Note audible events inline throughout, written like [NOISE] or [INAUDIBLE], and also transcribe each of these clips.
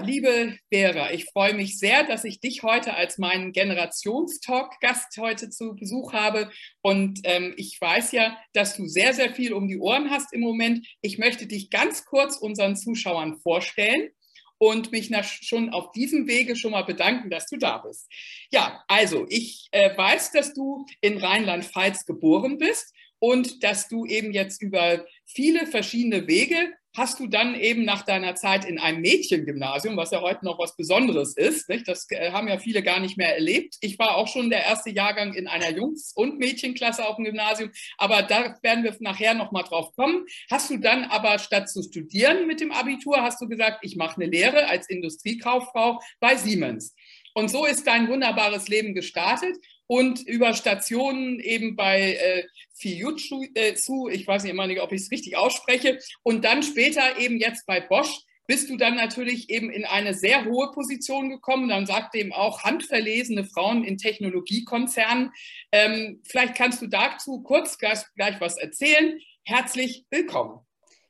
Liebe Vera, ich freue mich sehr, dass ich dich heute als meinen Generationstalk-Gast heute zu Besuch habe. Und ähm, ich weiß ja, dass du sehr, sehr viel um die Ohren hast im Moment. Ich möchte dich ganz kurz unseren Zuschauern vorstellen und mich nach, schon auf diesem Wege schon mal bedanken, dass du da bist. Ja, also ich äh, weiß, dass du in Rheinland-Pfalz geboren bist und dass du eben jetzt über viele verschiedene Wege hast du dann eben nach deiner Zeit in einem Mädchengymnasium, was ja heute noch was Besonderes ist, nicht? das äh, haben ja viele gar nicht mehr erlebt. Ich war auch schon der erste Jahrgang in einer Jungs- und Mädchenklasse auf dem Gymnasium, aber da werden wir nachher noch mal drauf kommen. Hast du dann aber statt zu studieren mit dem Abitur, hast du gesagt, ich mache eine Lehre als Industriekauffrau bei Siemens. Und so ist dein wunderbares Leben gestartet und über Stationen eben bei äh, Fiyutsu, äh, ich weiß nicht immer nicht, ob ich es richtig ausspreche, und dann später eben jetzt bei Bosch bist du dann natürlich eben in eine sehr hohe Position gekommen. Dann sagt eben auch handverlesene Frauen in Technologiekonzernen. Ähm, vielleicht kannst du dazu kurz gleich, gleich was erzählen. Herzlich willkommen.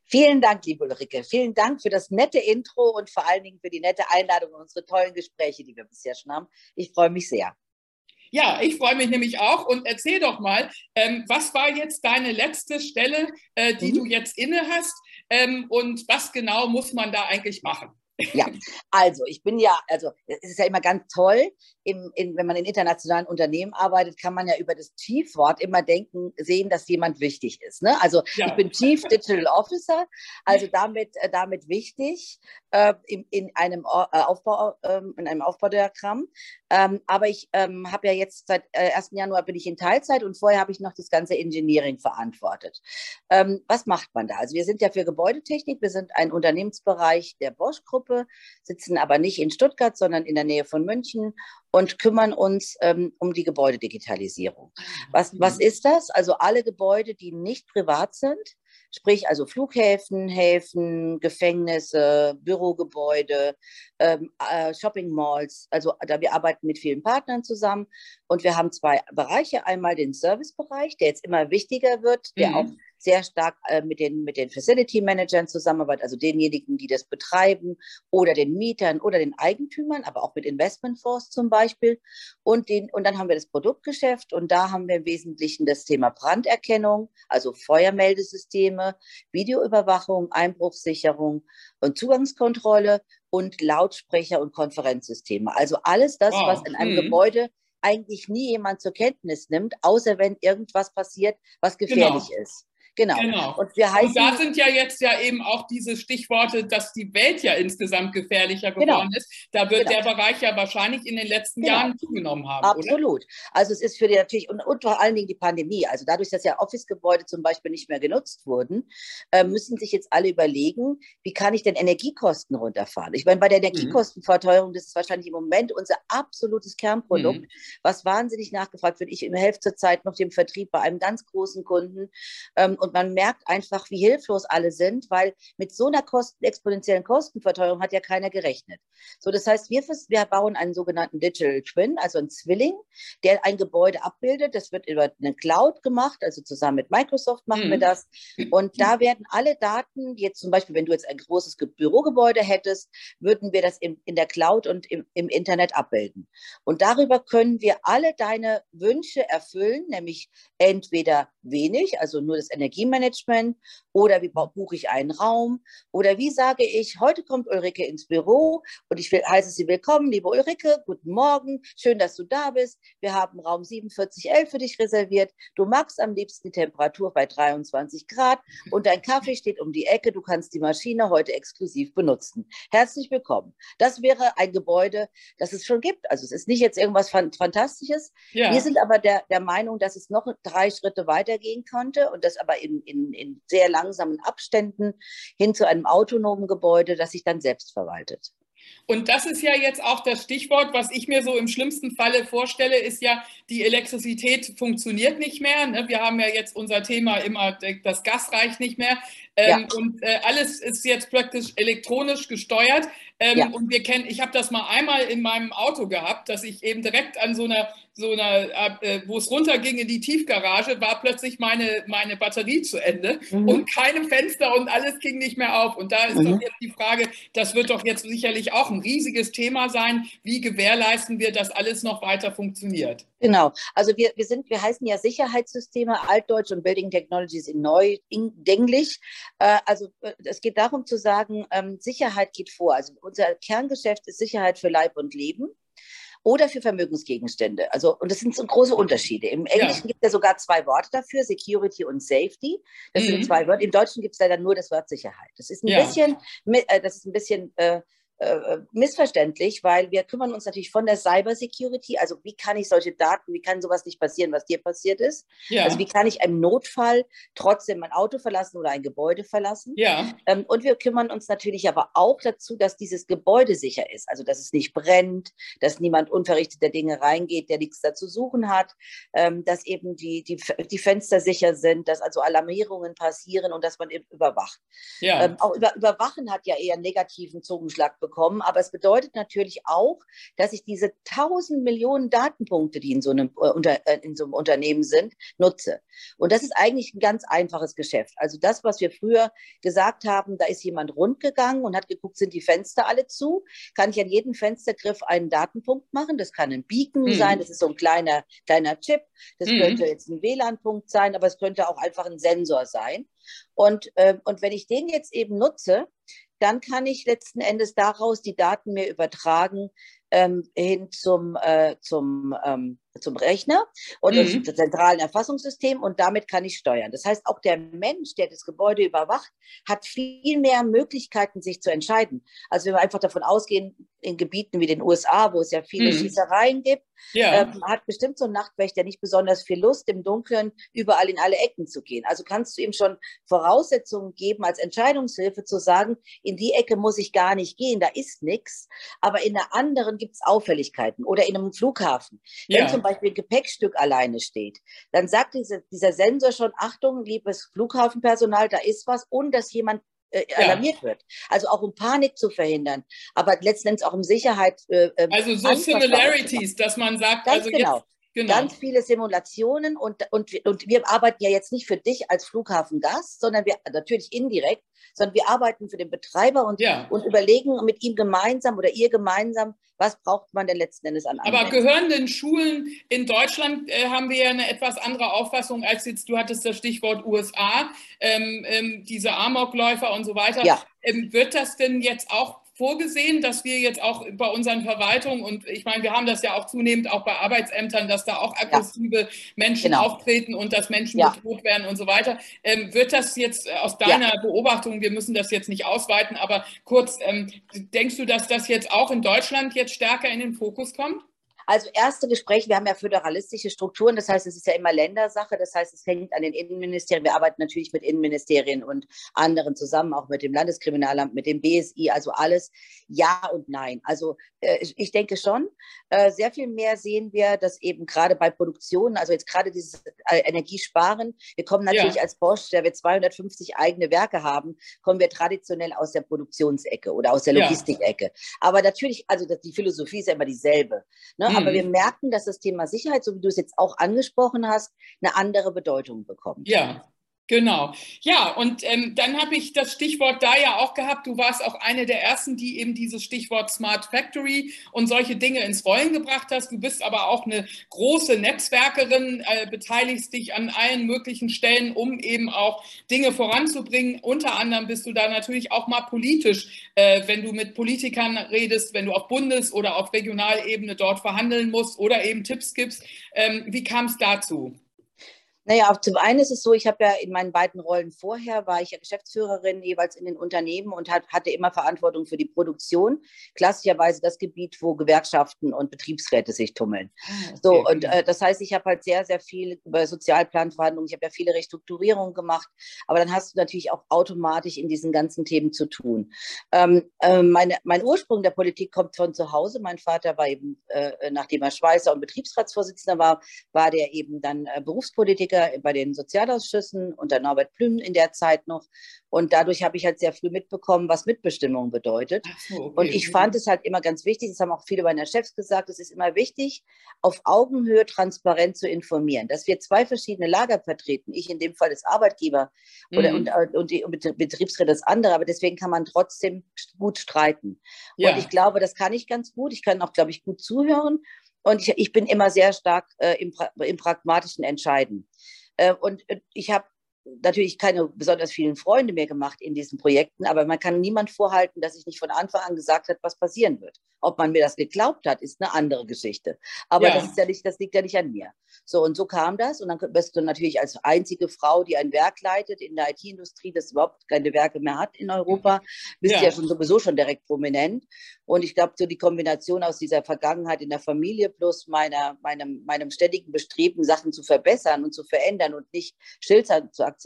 Vielen Dank, liebe Ulrike. Vielen Dank für das nette Intro und vor allen Dingen für die nette Einladung und unsere tollen Gespräche, die wir bisher schon haben. Ich freue mich sehr. Ja, ich freue mich nämlich auch. Und erzähl doch mal, ähm, was war jetzt deine letzte Stelle, äh, die mhm. du jetzt inne hast? Ähm, und was genau muss man da eigentlich machen? Ja, also ich bin ja, also es ist ja immer ganz toll, im, in, wenn man in internationalen Unternehmen arbeitet, kann man ja über das Chief-Wort immer denken, sehen, dass jemand wichtig ist. Ne? Also ja. ich bin Chief Digital Officer, also damit, äh, damit wichtig äh, in, in, einem äh, Aufbau, äh, in einem Aufbaudiagramm. Ähm, aber ich ähm, habe ja jetzt seit äh, 1. Januar bin ich in Teilzeit und vorher habe ich noch das ganze Engineering verantwortet. Ähm, was macht man da? Also wir sind ja für Gebäudetechnik, wir sind ein Unternehmensbereich der Bosch-Gruppe Gruppe, sitzen aber nicht in Stuttgart, sondern in der Nähe von München und kümmern uns ähm, um die Gebäudedigitalisierung. Was, was mhm. ist das? Also alle Gebäude, die nicht privat sind, sprich also Flughäfen, Häfen, Gefängnisse, Bürogebäude, ähm, äh, Shopping Malls. Also da wir arbeiten mit vielen Partnern zusammen und wir haben zwei Bereiche. Einmal den Servicebereich, der jetzt immer wichtiger wird, der mhm. auch sehr stark äh, mit, den, mit den Facility Managern zusammenarbeitet, also denjenigen, die das betreiben oder den Mietern oder den Eigentümern, aber auch mit Investmentfonds zum Beispiel. Und, den, und dann haben wir das Produktgeschäft und da haben wir im Wesentlichen das Thema Branderkennung, also Feuermeldesysteme, Videoüberwachung, Einbruchssicherung und Zugangskontrolle und Lautsprecher und Konferenzsysteme. Also alles das, wow. was in einem hm. Gebäude eigentlich nie jemand zur Kenntnis nimmt, außer wenn irgendwas passiert, was gefährlich genau. ist. Genau. genau. Und, wir heißen, und da sind ja jetzt ja eben auch diese Stichworte, dass die Welt ja insgesamt gefährlicher genau. geworden genau. ist. Da wird genau. der Bereich ja wahrscheinlich in den letzten genau. Jahren zugenommen haben. Absolut. Oder? Also es ist für die natürlich und, und, vor allen Dingen die Pandemie. Also dadurch, dass ja Office-Gebäude zum Beispiel nicht mehr genutzt wurden, äh, müssen sich jetzt alle überlegen, wie kann ich denn Energiekosten runterfahren? Ich meine, bei der mhm. Energiekostenverteuerung, das ist wahrscheinlich im Moment unser absolutes Kernprodukt, mhm. was wahnsinnig nachgefragt wird. Ich helfe zurzeit noch dem Vertrieb bei einem ganz großen Kunden ähm, und man merkt einfach, wie hilflos alle sind, weil mit so einer Kosten, exponentiellen Kostenverteuerung hat ja keiner gerechnet. So, das heißt, wir, wir bauen einen sogenannten Digital Twin, also einen Zwilling, der ein Gebäude abbildet. Das wird über eine Cloud gemacht, also zusammen mit Microsoft machen mhm. wir das. Und da werden alle Daten, jetzt zum Beispiel, wenn du jetzt ein großes Bürogebäude hättest, würden wir das im, in der Cloud und im, im Internet abbilden. Und darüber können wir alle deine Wünsche erfüllen, nämlich entweder wenig, also nur das Energie Energiemanagement oder wie buche ich einen Raum oder wie sage ich, heute kommt Ulrike ins Büro und ich will, heiße sie willkommen, liebe Ulrike, guten Morgen, schön, dass du da bist. Wir haben Raum 4711 für dich reserviert. Du magst am liebsten die Temperatur bei 23 Grad und dein Kaffee steht um die Ecke. Du kannst die Maschine heute exklusiv benutzen. Herzlich willkommen. Das wäre ein Gebäude, das es schon gibt. Also es ist nicht jetzt irgendwas Fantastisches. Ja. Wir sind aber der, der Meinung, dass es noch drei Schritte weitergehen könnte und das aber in, in, in sehr langsamen Abständen hin zu einem autonomen Gebäude, das sich dann selbst verwaltet. Und das ist ja jetzt auch das Stichwort, was ich mir so im schlimmsten Falle vorstelle, ist ja, die Elektrizität funktioniert nicht mehr. Ne? Wir haben ja jetzt unser Thema immer, das Gas reicht nicht mehr. Ähm, ja. Und äh, alles ist jetzt praktisch elektronisch gesteuert. Ähm, ja. Und wir kennen, ich habe das mal einmal in meinem Auto gehabt, dass ich eben direkt an so einer so einer, äh, wo es runterging in die Tiefgarage, war plötzlich meine, meine Batterie zu Ende mhm. und keine Fenster und alles ging nicht mehr auf. Und da ist mhm. doch jetzt die Frage, das wird doch jetzt sicherlich auch ein riesiges Thema sein. Wie gewährleisten wir, dass alles noch weiter funktioniert? Genau. Also wir, wir sind, wir heißen ja Sicherheitssysteme, Altdeutsch und Building Technologies in Neu, in Englisch. Äh, also äh, es geht darum zu sagen, ähm, Sicherheit geht vor. Also unser Kerngeschäft ist Sicherheit für Leib und Leben oder für Vermögensgegenstände. Also, und das sind so große Unterschiede. Im Englischen ja. gibt es ja sogar zwei Worte dafür, Security und Safety. Das mhm. sind zwei Wörter. Im Deutschen gibt es leider nur das Wort Sicherheit. Das ist ein ja. bisschen, äh, das ist ein bisschen äh, äh, missverständlich, weil wir kümmern uns natürlich von der Cyber Security, also wie kann ich solche Daten, wie kann sowas nicht passieren, was dir passiert ist? Ja. Also wie kann ich im Notfall trotzdem mein Auto verlassen oder ein Gebäude verlassen? Ja. Ähm, und wir kümmern uns natürlich aber auch dazu, dass dieses Gebäude sicher ist, also dass es nicht brennt, dass niemand unverrichteter Dinge reingeht, der nichts dazu suchen hat, ähm, dass eben die, die, die Fenster sicher sind, dass also Alarmierungen passieren und dass man eben überwacht. Ja. Ähm, auch über, Überwachen hat ja eher einen negativen Zungenschlag bekommen bekommen. Aber es bedeutet natürlich auch, dass ich diese tausend Millionen Datenpunkte, die in so, einem, äh, unter, äh, in so einem Unternehmen sind, nutze. Und das ist eigentlich ein ganz einfaches Geschäft. Also das, was wir früher gesagt haben, da ist jemand rundgegangen und hat geguckt, sind die Fenster alle zu, kann ich an jedem Fenstergriff einen Datenpunkt machen. Das kann ein Beacon mhm. sein, das ist so ein kleiner, kleiner Chip. Das mhm. könnte jetzt ein WLAN-Punkt sein, aber es könnte auch einfach ein Sensor sein. Und, äh, und wenn ich den jetzt eben nutze, dann kann ich letzten Endes daraus die Daten mir übertragen ähm, hin zum, äh, zum ähm, zum Rechner und mhm. zum zentralen Erfassungssystem und damit kann ich steuern. Das heißt, auch der Mensch, der das Gebäude überwacht, hat viel mehr Möglichkeiten, sich zu entscheiden. Also wenn wir einfach davon ausgehen, in Gebieten wie den USA, wo es ja viele mhm. Schießereien gibt, ja. ähm, hat bestimmt so ein Nachtwächter nicht besonders viel Lust, im Dunkeln überall in alle Ecken zu gehen. Also kannst du ihm schon Voraussetzungen geben, als Entscheidungshilfe zu sagen, in die Ecke muss ich gar nicht gehen, da ist nichts, aber in der anderen gibt es Auffälligkeiten oder in einem Flughafen. Ja. Wenn zum Beispiel ein Gepäckstück alleine steht, dann sagt diese, dieser Sensor schon, Achtung, liebes Flughafenpersonal, da ist was und dass jemand äh, alarmiert ja. wird. Also auch um Panik zu verhindern, aber letztendlich auch um Sicherheit. Äh, ähm, also so Similarities, dass man sagt, Ganz also genau. Jetzt, genau. Ganz viele Simulationen und, und, und wir arbeiten ja jetzt nicht für dich als Flughafengast, sondern wir natürlich indirekt, sondern wir arbeiten für den Betreiber und, ja. und überlegen mit ihm gemeinsam oder ihr gemeinsam, was braucht man denn letzten Endes an Anwendung. Aber gehören denn Schulen in Deutschland, äh, haben wir ja eine etwas andere Auffassung als jetzt, du hattest das Stichwort USA, ähm, ähm, diese Amokläufer und so weiter. Ja. Ähm, wird das denn jetzt auch vorgesehen, dass wir jetzt auch bei unseren Verwaltungen, und ich meine, wir haben das ja auch zunehmend auch bei Arbeitsämtern, dass da auch aggressive ja. Menschen genau. auftreten und dass Menschen ja. bedroht werden und so weiter. Ähm, wird das jetzt äh, aus deiner ja. Beobachtung, wir müssen das jetzt nicht ausweiten, aber kurz, ähm, denkst du, dass das jetzt auch in Deutschland jetzt stärker in den Fokus kommt? Also erste Gespräche, wir haben ja föderalistische Strukturen, das heißt, es ist ja immer Ländersache, das heißt, es hängt an den Innenministerien. Wir arbeiten natürlich mit Innenministerien und anderen zusammen, auch mit dem Landeskriminalamt, mit dem BSI, also alles ja und nein. Also äh, ich denke schon, äh, sehr viel mehr sehen wir, dass eben gerade bei Produktionen, also jetzt gerade dieses äh, Energiesparen, wir kommen natürlich ja. als Bosch, der wir 250 eigene Werke haben, kommen wir traditionell aus der Produktionsecke oder aus der Logistikecke. Ja. Aber natürlich, also die Philosophie ist ja immer dieselbe. Ne? Aber wir merken, dass das Thema Sicherheit, so wie du es jetzt auch angesprochen hast, eine andere Bedeutung bekommt. Ja, Genau. Ja, und ähm, dann habe ich das Stichwort da ja auch gehabt. Du warst auch eine der ersten, die eben dieses Stichwort Smart Factory und solche Dinge ins Rollen gebracht hast. Du bist aber auch eine große Netzwerkerin, äh, beteiligst dich an allen möglichen Stellen, um eben auch Dinge voranzubringen. Unter anderem bist du da natürlich auch mal politisch, äh, wenn du mit Politikern redest, wenn du auf Bundes- oder auf Regionalebene dort verhandeln musst oder eben Tipps gibst. Ähm, wie kam es dazu? Naja, zum einen ist es so, ich habe ja in meinen beiden Rollen vorher, war ich ja Geschäftsführerin jeweils in den Unternehmen und hat, hatte immer Verantwortung für die Produktion. Klassischerweise das Gebiet, wo Gewerkschaften und Betriebsräte sich tummeln. Ah, okay. So, und äh, das heißt, ich habe halt sehr, sehr viel über Sozialplanverhandlungen, ich habe ja viele Restrukturierungen gemacht, aber dann hast du natürlich auch automatisch in diesen ganzen Themen zu tun. Ähm, äh, meine, mein Ursprung der Politik kommt von zu Hause. Mein Vater war eben, äh, nachdem er Schweißer und Betriebsratsvorsitzender war, war der eben dann äh, Berufspolitiker Mitglieder bei den Sozialausschüssen unter Norbert Plüm in der Zeit noch. Und dadurch habe ich halt sehr früh mitbekommen, was Mitbestimmung bedeutet. So, okay. Und ich fand es halt immer ganz wichtig, das haben auch viele meiner Chefs gesagt, es ist immer wichtig, auf Augenhöhe transparent zu informieren, dass wir zwei verschiedene Lager vertreten. Ich in dem Fall als Arbeitgeber oder, mhm. und, und die Betriebsräte das andere, aber deswegen kann man trotzdem gut streiten. Ja. Und ich glaube, das kann ich ganz gut. Ich kann auch, glaube ich, gut zuhören. Und ich, ich bin immer sehr stark äh, im, im pragmatischen Entscheiden. Äh, und äh, ich habe natürlich keine besonders vielen Freunde mehr gemacht in diesen Projekten, aber man kann niemand vorhalten, dass ich nicht von Anfang an gesagt habe, was passieren wird. Ob man mir das geglaubt hat, ist eine andere Geschichte. Aber ja. das, ist ja nicht, das liegt ja nicht an mir. So, und so kam das. Und dann bist du natürlich als einzige Frau, die ein Werk leitet in der IT-Industrie, das überhaupt keine Werke mehr hat in Europa, bist ja, ja schon sowieso schon direkt prominent. Und ich glaube, so die Kombination aus dieser Vergangenheit in der Familie plus meiner, meinem, meinem ständigen Bestreben, Sachen zu verbessern und zu verändern und nicht stillstand zu akzeptieren,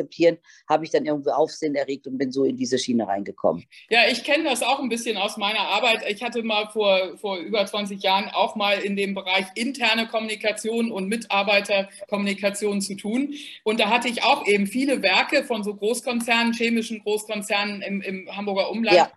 habe ich dann irgendwie Aufsehen erregt und bin so in diese Schiene reingekommen. Ja, ich kenne das auch ein bisschen aus meiner Arbeit. Ich hatte mal vor vor, über 20 Jahren auch mal in dem Bereich interne Kommunikation und Mitarbeiterkommunikation zu tun. Und da hatte ich auch eben viele Werke von so Großkonzernen, chemischen Großkonzernen im, im Hamburger Umland. Ja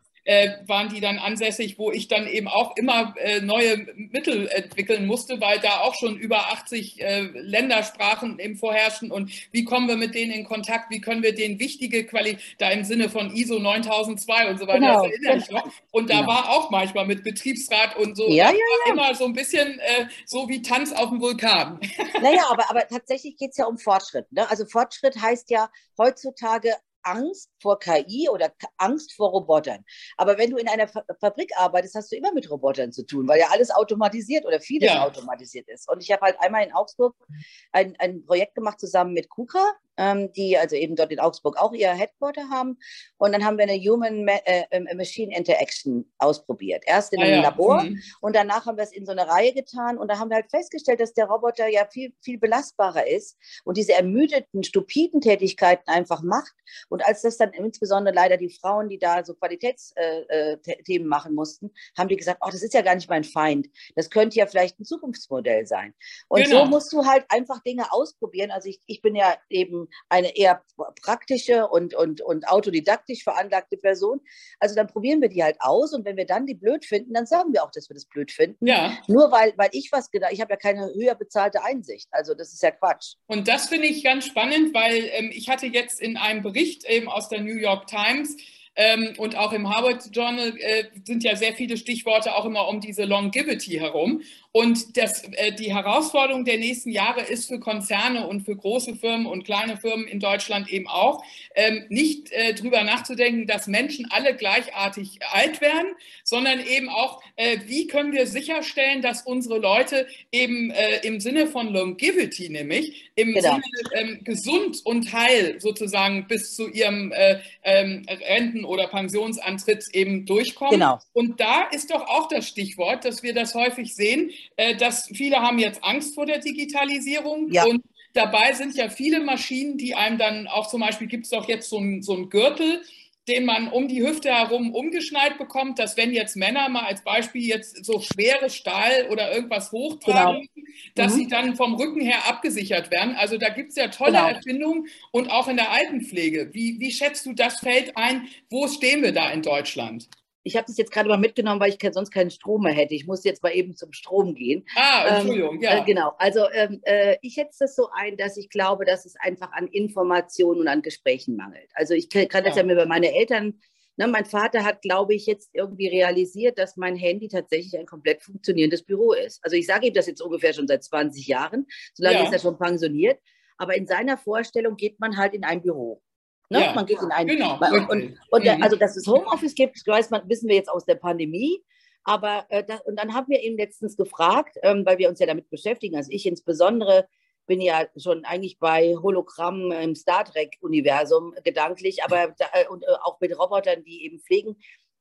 waren die dann ansässig, wo ich dann eben auch immer äh, neue Mittel entwickeln musste, weil da auch schon über 80 äh, Ländersprachen im vorherrschen und wie kommen wir mit denen in Kontakt, wie können wir denen wichtige Qualität, da im Sinne von ISO 9002 und so weiter, genau. das erinnere ich noch. Und da genau. war auch manchmal mit Betriebsrat und so, ja, ja, ja. immer so ein bisschen äh, so wie Tanz auf dem Vulkan. Naja, aber, aber tatsächlich geht es ja um Fortschritt. Ne? Also Fortschritt heißt ja heutzutage Angst vor KI oder Angst vor Robotern. Aber wenn du in einer Fabrik arbeitest, hast du immer mit Robotern zu tun, weil ja alles automatisiert oder vieles ja. automatisiert ist. Und ich habe halt einmal in Augsburg ein, ein Projekt gemacht zusammen mit KUKA die also eben dort in Augsburg auch ihr Headquarter haben. Und dann haben wir eine Human-Machine äh, Interaction ausprobiert. Erst in ah, einem ja. Labor mhm. und danach haben wir es in so eine Reihe getan. Und da haben wir halt festgestellt, dass der Roboter ja viel, viel belastbarer ist und diese ermüdeten, stupiden Tätigkeiten einfach macht. Und als das dann insbesondere leider die Frauen, die da so Qualitätsthemen äh, äh, machen mussten, haben die gesagt, oh, das ist ja gar nicht mein Feind. Das könnte ja vielleicht ein Zukunftsmodell sein. Und genau. so musst du halt einfach Dinge ausprobieren. Also ich, ich bin ja eben eine eher praktische und, und, und autodidaktisch veranlagte Person. Also dann probieren wir die halt aus und wenn wir dann die blöd finden, dann sagen wir auch, dass wir das blöd finden. Ja. Nur weil, weil ich was gedacht, ich habe ja keine höher bezahlte Einsicht. Also das ist ja Quatsch. Und das finde ich ganz spannend, weil ähm, ich hatte jetzt in einem Bericht eben aus der New York Times ähm, und auch im Harvard Journal äh, sind ja sehr viele Stichworte auch immer um diese Longevity herum. Und das, äh, die Herausforderung der nächsten Jahre ist für Konzerne und für große Firmen und kleine Firmen in Deutschland eben auch, ähm, nicht äh, drüber nachzudenken, dass Menschen alle gleichartig alt werden, sondern eben auch, äh, wie können wir sicherstellen, dass unsere Leute eben äh, im Sinne von Longevity, nämlich im genau. Sinne ähm, gesund und heil sozusagen bis zu ihrem äh, ähm, Renten- oder Pensionsantritt eben durchkommen. Genau. Und da ist doch auch das Stichwort, dass wir das häufig sehen, äh, dass viele haben jetzt Angst vor der Digitalisierung ja. und dabei sind ja viele Maschinen, die einem dann auch zum Beispiel gibt es doch jetzt so einen so Gürtel, den man um die Hüfte herum umgeschnallt bekommt, dass wenn jetzt Männer mal als Beispiel jetzt so schwere Stahl oder irgendwas hochtragen, genau. dass mhm. sie dann vom Rücken her abgesichert werden. Also da gibt es ja tolle genau. Erfindungen und auch in der Altenpflege. Wie, wie schätzt du das Feld ein? Wo stehen wir da in Deutschland? Ich habe das jetzt gerade mal mitgenommen, weil ich sonst keinen Strom mehr hätte. Ich muss jetzt mal eben zum Strom gehen. Ah, ähm, Entschuldigung, ähm, ja. Äh, genau. Also ähm, äh, ich schätze das so ein, dass ich glaube, dass es einfach an Informationen und an Gesprächen mangelt. Also ich kann das ja, ja mir bei meinen Eltern Ne, mein Vater hat, glaube ich, jetzt irgendwie realisiert, dass mein Handy tatsächlich ein komplett funktionierendes Büro ist. Also ich sage ihm das jetzt ungefähr schon seit 20 Jahren, so lange ja. ist er schon pensioniert. Aber in seiner Vorstellung geht man halt in ein Büro. Ne? Ja, man geht in ein. Genau. Und, und, und mhm. also, dass es Homeoffice gibt, weiß man, wissen wir jetzt aus der Pandemie. Aber äh, das, und dann haben wir ihn letztens gefragt, ähm, weil wir uns ja damit beschäftigen, also ich insbesondere bin ja schon eigentlich bei Hologramm im Star Trek-Universum gedanklich, aber da, äh, und äh, auch mit Robotern, die eben pflegen.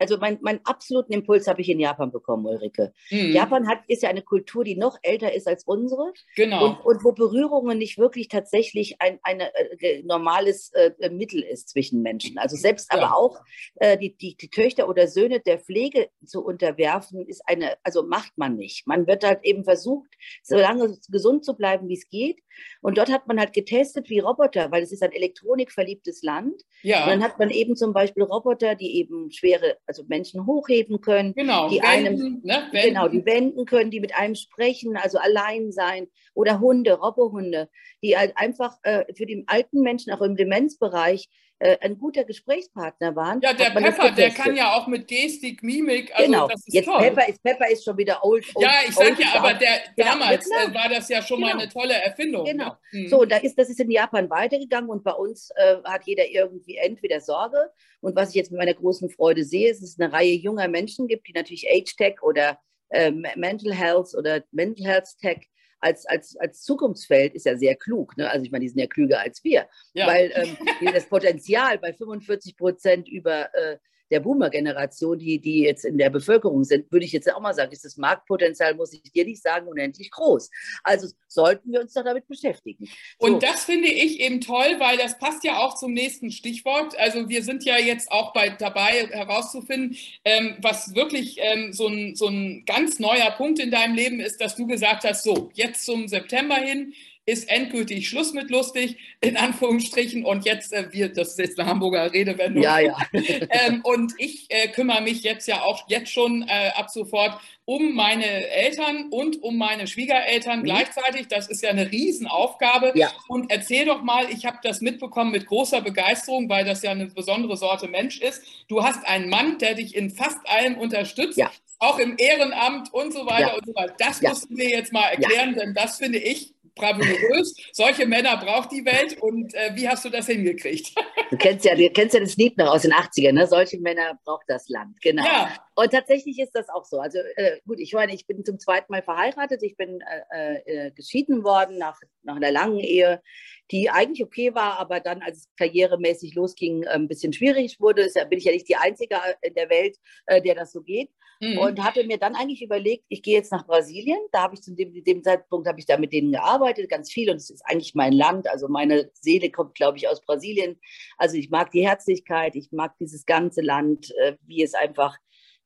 Also mein, meinen absoluten Impuls habe ich in Japan bekommen, Ulrike. Mhm. Japan hat, ist ja eine Kultur, die noch älter ist als unsere. Genau. Und, und wo Berührungen nicht wirklich tatsächlich ein eine, äh, normales äh, Mittel ist zwischen Menschen. Also selbst ja. aber auch äh, die, die, die Töchter oder Söhne der Pflege zu unterwerfen, ist eine, also macht man nicht. Man wird halt eben versucht, so lange gesund zu bleiben, wie es geht. Und dort hat man halt getestet wie Roboter, weil es ist ein elektronikverliebtes Land. Ja. Und dann hat man eben zum Beispiel Roboter, die eben schwere, also Menschen hochheben können, genau, die wenden, einem, ne, genau, die wenden. können, die mit einem sprechen, also allein sein oder Hunde, Robohunde, die halt einfach äh, für die alten Menschen auch im Demenzbereich äh, ein guter Gesprächspartner waren. Ja, der Pepper, der kann ja auch mit Gestik, Mimik, also genau. das ist Jetzt toll. Pepper ist, Pepper ist schon wieder old. old ja, ich sag ja, aber der, genau. damals genau. war das ja schon genau. mal eine tolle Erfindung. Genau. Ne? So, da ist, das ist in Japan weitergegangen und bei uns äh, hat jeder irgendwie entweder Sorge und was ich jetzt mit meiner großen Freude sehe, ist, dass es eine Reihe junger Menschen gibt, die natürlich Age-Tech oder äh, Mental Health oder Mental Health Tech als, als, als Zukunftsfeld ist ja sehr klug. Ne? Also ich meine, die sind ja klüger als wir. Ja. Weil ähm, das Potenzial bei 45 Prozent über äh, der Boomer-Generation, die, die jetzt in der Bevölkerung sind, würde ich jetzt auch mal sagen, ist das Marktpotenzial, muss ich dir nicht sagen, unendlich groß. Also sollten wir uns doch damit beschäftigen. So. Und das finde ich eben toll, weil das passt ja auch zum nächsten Stichwort. Also wir sind ja jetzt auch bei, dabei herauszufinden, ähm, was wirklich ähm, so, ein, so ein ganz neuer Punkt in deinem Leben ist, dass du gesagt hast, so, jetzt zum September hin, ist endgültig Schluss mit lustig, in Anführungsstrichen. Und jetzt, äh, wir, das ist jetzt eine Hamburger Redewendung. Ja, ja. [LAUGHS] ähm, und ich äh, kümmere mich jetzt ja auch jetzt schon äh, ab sofort um meine Eltern und um meine Schwiegereltern mhm. gleichzeitig. Das ist ja eine Riesenaufgabe. Ja. Und erzähl doch mal, ich habe das mitbekommen mit großer Begeisterung, weil das ja eine besondere Sorte Mensch ist. Du hast einen Mann, der dich in fast allem unterstützt. Ja. Auch im Ehrenamt und so weiter ja. und so weiter. Das musst du mir jetzt mal erklären, denn das finde ich bravourös. Solche Männer braucht die Welt. Und äh, wie hast du das hingekriegt? [LAUGHS] Du kennst ja, du kennst ja das Lied noch aus den 80ern, ne? Solche Männer braucht das Land. Genau. Ja. Und tatsächlich ist das auch so. Also äh, gut, ich meine, ich bin zum zweiten Mal verheiratet. Ich bin äh, äh, geschieden worden nach, nach einer langen Ehe, die eigentlich okay war, aber dann, als es karrieremäßig losging, ein bisschen schwierig wurde. Da bin ich ja nicht die Einzige in der Welt, äh, der das so geht. Mhm. Und hatte mir dann eigentlich überlegt, ich gehe jetzt nach Brasilien. Da habe ich zu dem, dem Zeitpunkt habe ich da mit denen gearbeitet, ganz viel. Und es ist eigentlich mein Land. Also meine Seele kommt, glaube ich, aus Brasilien. Also ich mag die Herzlichkeit, ich mag dieses ganze Land, äh, wie es einfach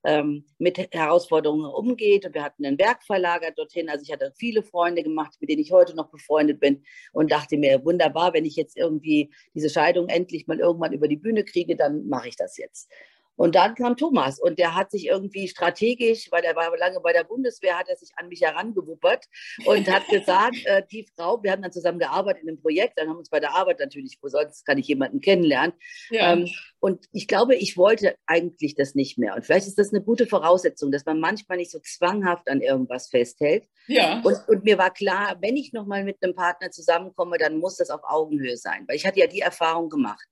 ähm, mit Herausforderungen umgeht. Und wir hatten ein Werk verlagert dorthin. Also ich hatte viele Freunde gemacht, mit denen ich heute noch befreundet bin und dachte mir, wunderbar, wenn ich jetzt irgendwie diese Scheidung endlich mal irgendwann über die Bühne kriege, dann mache ich das jetzt. Und dann kam Thomas und der hat sich irgendwie strategisch, weil er war lange bei der Bundeswehr, hat er sich an mich herangewuppert und hat [LAUGHS] gesagt, äh, die Frau, wir haben dann zusammen gearbeitet in einem Projekt, dann haben wir uns bei der Arbeit natürlich, wo sonst kann ich jemanden kennenlernen. Ja. Ähm, und ich glaube, ich wollte eigentlich das nicht mehr. Und vielleicht ist das eine gute Voraussetzung, dass man manchmal nicht so zwanghaft an irgendwas festhält. Ja. Und, und mir war klar, wenn ich nochmal mit einem Partner zusammenkomme, dann muss das auf Augenhöhe sein, weil ich hatte ja die Erfahrung gemacht.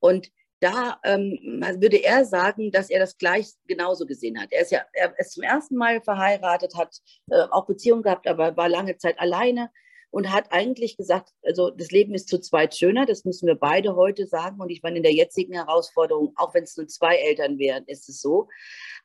Und da ähm, würde er sagen, dass er das gleich genauso gesehen hat. Er ist ja er ist zum ersten Mal verheiratet, hat äh, auch Beziehungen gehabt, aber war lange Zeit alleine und hat eigentlich gesagt, also das Leben ist zu zweit schöner, das müssen wir beide heute sagen. Und ich meine, in der jetzigen Herausforderung, auch wenn es nur zwei Eltern wären, ist es so.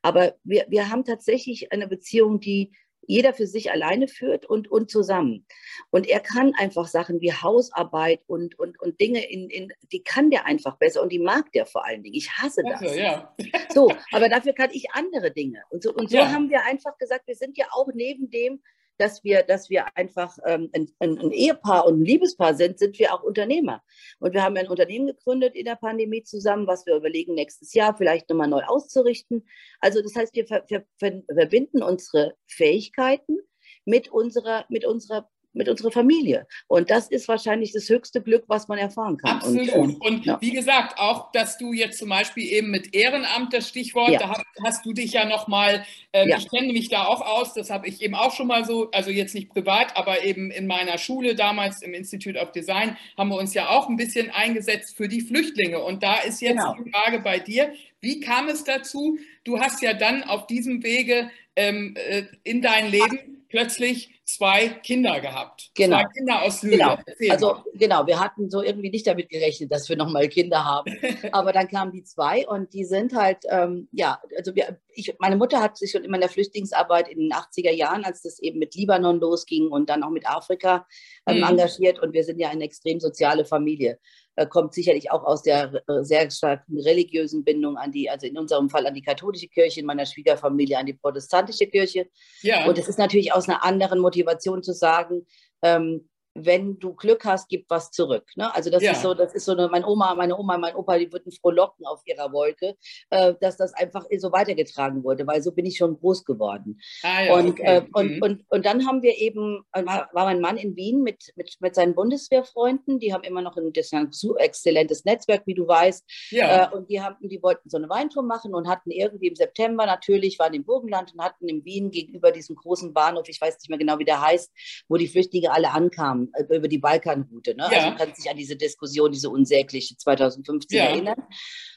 Aber wir, wir haben tatsächlich eine Beziehung, die jeder für sich alleine führt und, und zusammen. Und er kann einfach Sachen wie Hausarbeit und, und, und Dinge, in, in, die kann der einfach besser und die mag der vor allen Dingen. Ich hasse das. Also, ja. So, aber dafür kann ich andere Dinge. Und so, und so ja. haben wir einfach gesagt, wir sind ja auch neben dem, dass wir, dass wir einfach ähm, ein, ein, Ehepaar und ein Liebespaar sind, sind wir auch Unternehmer. Und wir haben ein Unternehmen gegründet in der Pandemie zusammen, was wir überlegen, nächstes Jahr vielleicht nochmal neu auszurichten. Also das heißt, wir ver ver verbinden unsere Fähigkeiten mit unserer, mit unserer mit unserer Familie. Und das ist wahrscheinlich das höchste Glück, was man erfahren kann. Absolut. Und, äh, und ja. wie gesagt, auch, dass du jetzt zum Beispiel eben mit Ehrenamt das Stichwort, ja. da hast, hast, du dich ja nochmal, ähm, ja. ich kenne mich da auch aus, das habe ich eben auch schon mal so, also jetzt nicht privat, aber eben in meiner Schule damals im Institute of Design haben wir uns ja auch ein bisschen eingesetzt für die Flüchtlinge. Und da ist jetzt genau. die Frage bei dir, wie kam es dazu? Du hast ja dann auf diesem Wege ähm, äh, in dein Leben plötzlich zwei Kinder gehabt. Genau. Zwei Kinder aus Lüne. Genau. Also genau, wir hatten so irgendwie nicht damit gerechnet, dass wir nochmal Kinder haben. [LAUGHS] Aber dann kamen die zwei und die sind halt, ähm, ja, also wir, ich, meine Mutter hat sich schon immer in der Flüchtlingsarbeit in den 80er Jahren, als das eben mit Libanon losging und dann auch mit Afrika ähm, mhm. engagiert. Und wir sind ja eine extrem soziale Familie. Äh, kommt sicherlich auch aus der äh, sehr starken religiösen Bindung an die, also in unserem Fall an die katholische Kirche, in meiner Schwiegerfamilie an die protestantische Kirche. Ja. Und es ist natürlich aus einer anderen Motivation zu sagen, ähm, wenn du Glück hast, gib was zurück. Ne? Also das ja. ist so, das ist so eine, meine Oma, meine Oma, mein Opa, die würden frohlocken auf ihrer Wolke, äh, dass das einfach so weitergetragen wurde, weil so bin ich schon groß geworden. Ah, ja, und, okay. äh, und, mhm. und, und dann haben wir eben, war, war mein Mann in Wien mit, mit, mit seinen Bundeswehrfreunden, die haben immer noch ein, das ein exzellentes Netzwerk, wie du weißt. Ja. Äh, und die haben, die wollten so eine Weintour machen und hatten irgendwie im September natürlich, waren im Burgenland und hatten in Wien gegenüber diesem großen Bahnhof, ich weiß nicht mehr genau, wie der heißt, wo die Flüchtlinge alle ankamen äh, über die Balkanroute. Ne? Also ja. Also man kann sich an diese Diskussion, diese unsägliche 2015 ja. erinnern.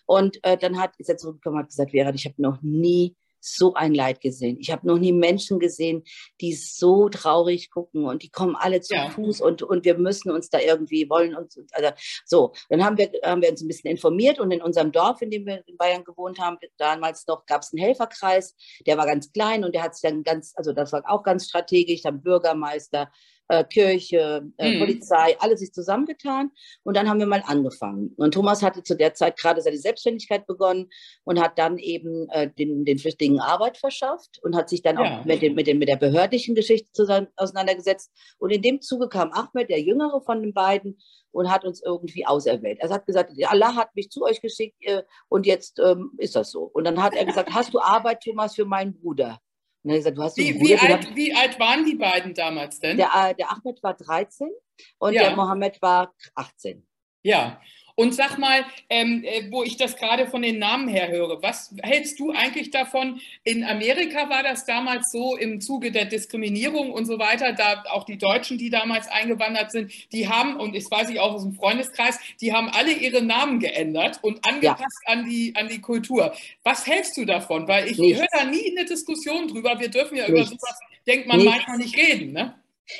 Und äh, dann hat, ist er zurückgekommen und hat gesagt, Vera, ich habe noch nie so ein Leid gesehen. Ich habe noch nie Menschen gesehen, die so traurig gucken und die kommen alle zu ja. Fuß und, und wir müssen uns da irgendwie wollen uns also so. Dann haben wir, haben wir uns ein bisschen informiert und in unserem Dorf, in dem wir in Bayern gewohnt haben, damals noch gab es einen Helferkreis, der war ganz klein und der hat sich dann ganz, also das war auch ganz strategisch, dann Bürgermeister, äh, Kirche, äh, mhm. Polizei, alles ist zusammengetan. Und dann haben wir mal angefangen. Und Thomas hatte zu der Zeit gerade seine Selbstständigkeit begonnen und hat dann eben äh, den, den Flüchtlingen Arbeit verschafft und hat sich dann ja. auch mit, den, mit, den, mit der behördlichen Geschichte zusammen, auseinandergesetzt. Und in dem Zuge kam Ahmed, der jüngere von den beiden, und hat uns irgendwie auserwählt. Er hat gesagt, Allah hat mich zu euch geschickt äh, und jetzt ähm, ist das so. Und dann hat er gesagt, hast du Arbeit, Thomas, für meinen Bruder? Und dann gesagt, du hast wie, Bruder, wie, alt, wie alt waren die beiden damals denn? Der, äh, der Ahmed war 13 und ja. der Mohammed war 18. Ja, und sag mal, ähm, äh, wo ich das gerade von den Namen her höre, was hältst du eigentlich davon? In Amerika war das damals so im Zuge der Diskriminierung und so weiter, da auch die Deutschen, die damals eingewandert sind, die haben, und das weiß ich auch aus dem Freundeskreis, die haben alle ihre Namen geändert und angepasst ja. an, die, an die Kultur. Was hältst du davon? Weil ich höre da nie eine Diskussion drüber. Wir dürfen ja Nichts. über sowas, denkt man, Nichts. manchmal nicht reden. Ne?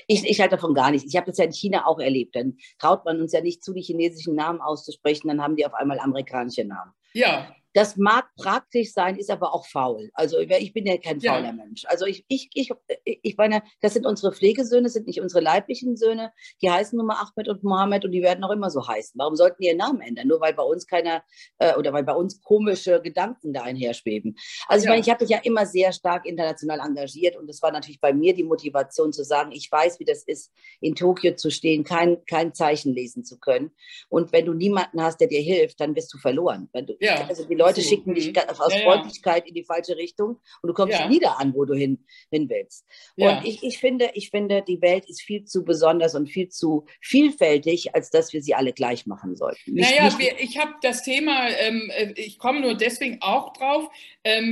Ich, ich halte davon gar nichts. Ich habe das ja in China auch erlebt. Dann traut man uns ja nicht zu, die chinesischen Namen auszusprechen, dann haben die auf einmal amerikanische Namen. Ja. Das mag praktisch sein, ist aber auch faul. Also ich bin ja kein fauler ja. Mensch. Also ich, ich, ich, ich meine, das sind unsere Pflegesöhne, sind nicht unsere leiblichen Söhne. Die heißen nun mal Ahmed und Mohammed und die werden auch immer so heißen. Warum sollten die ihren Namen ändern? Nur weil bei uns keiner äh, oder weil bei uns komische Gedanken da einherschweben. Also ich ja. meine, ich habe mich ja immer sehr stark international engagiert und es war natürlich bei mir die Motivation zu sagen, ich weiß, wie das ist, in Tokio zu stehen, kein, kein Zeichen lesen zu können. Und wenn du niemanden hast, der dir hilft, dann bist du verloren. Du, ja. Also die Leute Leute so. schicken dich aus ja, Freundlichkeit ja. in die falsche Richtung und du kommst ja. nie da an, wo du hin, hin willst. Und ich, ich, finde, ich finde, die Welt ist viel zu besonders und viel zu vielfältig, als dass wir sie alle gleich machen sollten. Nicht, naja, nicht wir, ich habe das Thema, ähm, äh, ich komme nur deswegen auch drauf,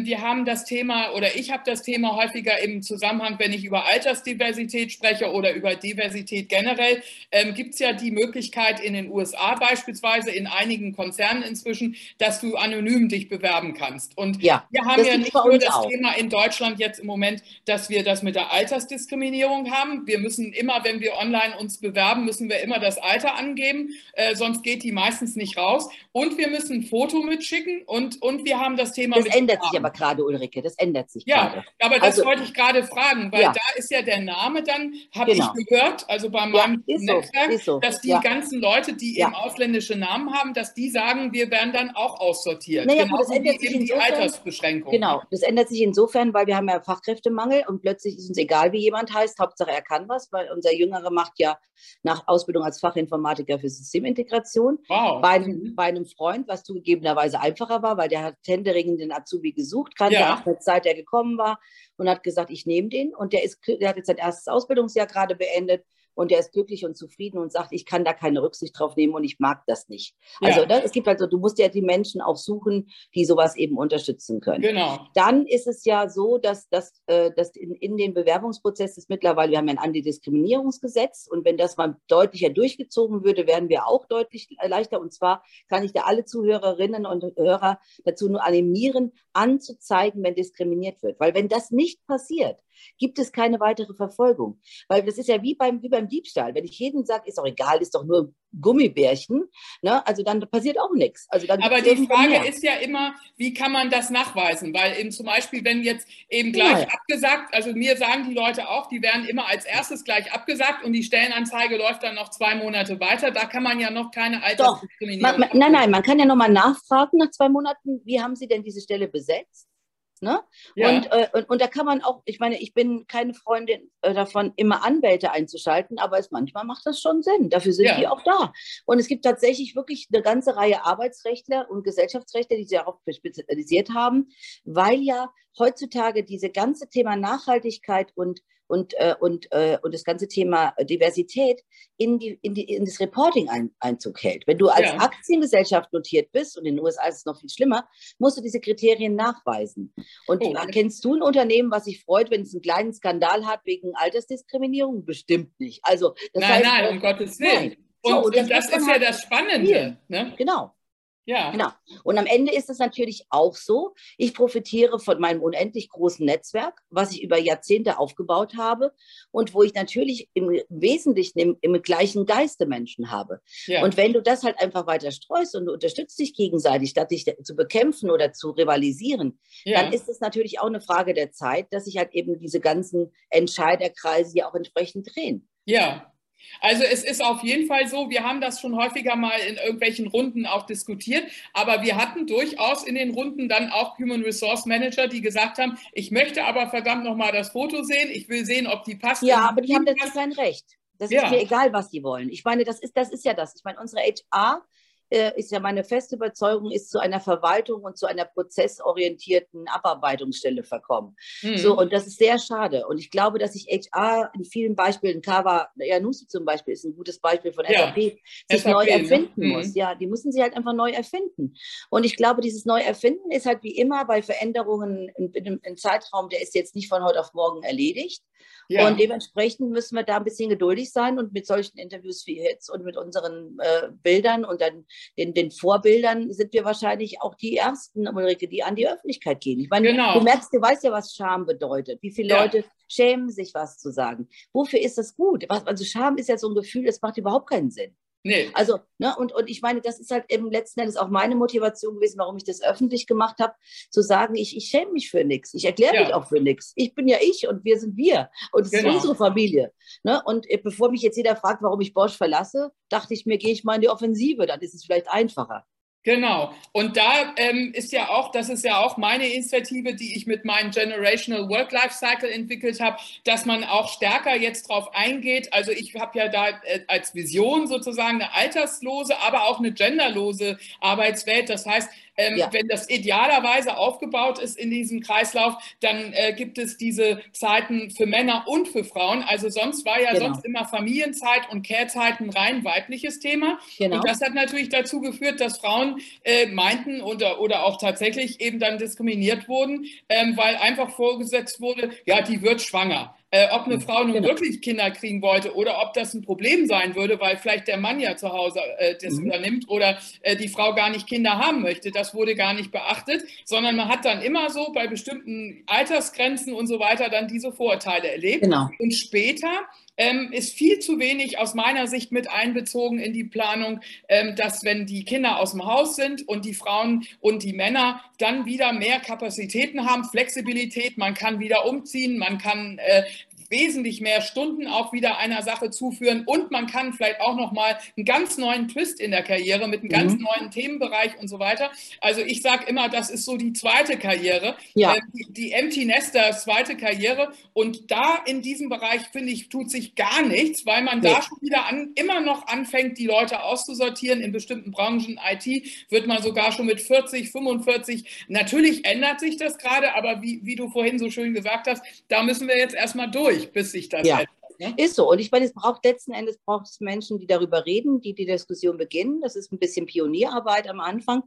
wir haben das Thema oder ich habe das Thema häufiger im Zusammenhang, wenn ich über Altersdiversität spreche oder über Diversität generell, ähm, gibt es ja die Möglichkeit in den USA beispielsweise, in einigen Konzernen inzwischen, dass du anonym dich bewerben kannst. Und ja, wir haben ja nicht nur das auch. Thema in Deutschland jetzt im Moment, dass wir das mit der Altersdiskriminierung haben. Wir müssen immer, wenn wir online uns bewerben, müssen wir immer das Alter angeben, äh, sonst geht die meistens nicht raus. Und wir müssen ein Foto mitschicken und, und wir haben das Thema. Das ändert sich aber gerade, Ulrike, das ändert sich ja, gerade. aber das also, wollte ich gerade fragen, weil ja. da ist ja der Name dann, habe genau. ich gehört, also bei meinem ja, Netzwerk, so, so. dass die ganzen Leute, die eben ausländische Namen haben, dass die sagen, wir werden dann auch aussortiert. Naja, genau, das ändert sich insofern, die Altersbeschränkung. Genau, das ändert sich insofern, weil wir haben ja Fachkräftemangel und plötzlich ist uns egal, wie jemand heißt. Hauptsache, er kann was, weil unser Jüngere macht ja nach Ausbildung als Fachinformatiker für Systemintegration. Wow. Bei, mhm. bei einem Freund, was zugegebenerweise einfacher war, weil der hat händeringend den Azubi gesucht, kannte ja. auch eine Zeit, der gekommen war und hat gesagt, ich nehme den. Und der, ist, der hat jetzt sein erstes Ausbildungsjahr gerade beendet und der ist glücklich und zufrieden und sagt, ich kann da keine Rücksicht drauf nehmen und ich mag das nicht. Ja. Also ne, es gibt also, du musst ja die Menschen auch suchen, die sowas eben unterstützen können. Genau. Dann ist es ja so, dass, dass, äh, dass in, in den Bewerbungsprozess ist mittlerweile, wir haben ja ein Antidiskriminierungsgesetz und wenn das mal deutlicher durchgezogen würde, wären wir auch deutlich leichter. Und zwar kann ich da alle Zuhörerinnen und Hörer dazu nur animieren, anzuzeigen, wenn diskriminiert wird. Weil wenn das nicht passiert, gibt es keine weitere Verfolgung. Weil das ist ja wie beim, wie beim Diebstahl. Wenn ich jedem sage, ist doch egal, ist doch nur Gummibärchen, ne? also dann passiert auch nichts. Also dann Aber die Frage mehr. ist ja immer, wie kann man das nachweisen? Weil eben zum Beispiel, wenn jetzt eben gleich ja. abgesagt, also mir sagen die Leute auch, die werden immer als erstes gleich abgesagt und die Stellenanzeige läuft dann noch zwei Monate weiter. Da kann man ja noch keine Altersdiskriminierung. Doch. nein, nein, man kann ja nochmal nachfragen nach zwei Monaten, wie haben Sie denn diese Stelle besetzt? Ne? Ja. Und, äh, und, und, da kann man auch, ich meine, ich bin keine Freundin äh, davon, immer Anwälte einzuschalten, aber es, manchmal macht das schon Sinn. Dafür sind ja. die auch da. Und es gibt tatsächlich wirklich eine ganze Reihe Arbeitsrechtler und Gesellschaftsrechtler, die sich darauf spezialisiert haben, weil ja heutzutage diese ganze Thema Nachhaltigkeit und und, äh, und, äh, und das ganze Thema Diversität in, die, in, die, in das Reporting ein, Einzug hält. Wenn du als ja. Aktiengesellschaft notiert bist, und in den USA ist es noch viel schlimmer, musst du diese Kriterien nachweisen. Und oh. kennst du ein Unternehmen, was sich freut, wenn es einen kleinen Skandal hat wegen Altersdiskriminierung? Bestimmt nicht. Also, nein, heißt, nein, um Gottes Willen. Und, so, und, das, das ist ja halt das Spannende. Ne? Genau. Ja. Genau. Und am Ende ist es natürlich auch so, ich profitiere von meinem unendlich großen Netzwerk, was ich über Jahrzehnte aufgebaut habe und wo ich natürlich im Wesentlichen im, im gleichen Geiste Menschen habe. Ja. Und wenn du das halt einfach weiter streust und du unterstützt dich gegenseitig, statt dich zu bekämpfen oder zu rivalisieren, ja. dann ist es natürlich auch eine Frage der Zeit, dass sich halt eben diese ganzen Entscheiderkreise ja auch entsprechend drehen. Ja, also es ist auf jeden Fall so, wir haben das schon häufiger mal in irgendwelchen Runden auch diskutiert, aber wir hatten durchaus in den Runden dann auch Human Resource Manager, die gesagt haben, ich möchte aber verdammt nochmal das Foto sehen, ich will sehen, ob die passt. Ja, aber die haben dazu kein Recht. Das ja. ist mir egal, was die wollen. Ich meine, das ist, das ist ja das. Ich meine, unsere HR ist ja meine feste Überzeugung, ist zu einer Verwaltung und zu einer prozessorientierten Abarbeitungsstelle verkommen. Mhm. So, und das ist sehr schade. Und ich glaube, dass sich HR in vielen Beispielen, Kava Janussi zum Beispiel ist ein gutes Beispiel von ja. SAP, sich SAP, neu ne? erfinden ne? muss. Ja, die müssen sich halt einfach neu erfinden. Und ich glaube, dieses Neuerfinden ist halt wie immer bei Veränderungen in, in, in Zeitraum, der ist jetzt nicht von heute auf morgen erledigt. Ja. Und dementsprechend müssen wir da ein bisschen geduldig sein und mit solchen Interviews wie jetzt und mit unseren äh, Bildern und dann den, den Vorbildern sind wir wahrscheinlich auch die Ersten, Ulrike, die an die Öffentlichkeit gehen. Ich meine, genau. du merkst, du weißt ja, was Scham bedeutet. Wie viele ja. Leute schämen sich, was zu sagen. Wofür ist das gut? Also Scham ist ja so ein Gefühl, das macht überhaupt keinen Sinn. Nee. Also, ne, und, und ich meine, das ist halt eben letzten Endes auch meine Motivation gewesen, warum ich das öffentlich gemacht habe, zu sagen, ich, ich schäme mich für nichts. Ich erkläre ja. mich auch für nichts. Ich bin ja ich und wir sind wir. Und es genau. ist unsere Familie. Ne? Und äh, bevor mich jetzt jeder fragt, warum ich Bosch verlasse, dachte ich mir, gehe ich mal in die Offensive, dann ist es vielleicht einfacher. Genau. Und da ähm, ist ja auch, das ist ja auch meine Initiative, die ich mit meinem Generational Work-Life-Cycle entwickelt habe, dass man auch stärker jetzt drauf eingeht. Also ich habe ja da äh, als Vision sozusagen eine alterslose, aber auch eine genderlose Arbeitswelt. Das heißt, ähm, ja. Wenn das idealerweise aufgebaut ist in diesem Kreislauf, dann äh, gibt es diese Zeiten für Männer und für Frauen. Also sonst war ja genau. sonst immer Familienzeit und Care-Zeit ein rein weibliches Thema. Genau. Und das hat natürlich dazu geführt, dass Frauen äh, meinten oder, oder auch tatsächlich eben dann diskriminiert wurden, ähm, weil einfach vorgesetzt wurde, ja, die wird schwanger äh, ob eine Frau nun genau. wirklich Kinder kriegen wollte oder ob das ein Problem sein würde, weil vielleicht der Mann ja zu Hause äh, das mhm. übernimmt oder äh, die Frau gar nicht Kinder haben möchte. Das wurde gar nicht beachtet, sondern man hat dann immer so bei bestimmten Altersgrenzen und so weiter dann diese Vorurteile erlebt. Genau. Und später ähm, ist viel zu wenig aus meiner Sicht mit einbezogen in die Planung, ähm, dass wenn die Kinder aus dem Haus sind und die Frauen und die Männer dann wieder mehr Kapazitäten haben, Flexibilität, man kann wieder umziehen, man kann äh, wesentlich mehr Stunden auch wieder einer Sache zuführen und man kann vielleicht auch noch mal einen ganz neuen Twist in der Karriere mit einem mhm. ganz neuen Themenbereich und so weiter. Also ich sage immer, das ist so die zweite Karriere, ja. äh, die, die Empty Nester zweite Karriere und da in diesem Bereich finde ich tut sich gar nichts, weil man nee. da schon wieder an, immer noch anfängt, die Leute auszusortieren. In bestimmten Branchen, IT, wird man sogar schon mit 40, 45. Natürlich ändert sich das gerade, aber wie, wie du vorhin so schön gesagt hast, da müssen wir jetzt erstmal durch durch, bis sich das ja. Ne? Ist so. Und ich meine, es braucht letzten Endes braucht es Menschen, die darüber reden, die die Diskussion beginnen. Das ist ein bisschen Pionierarbeit am Anfang.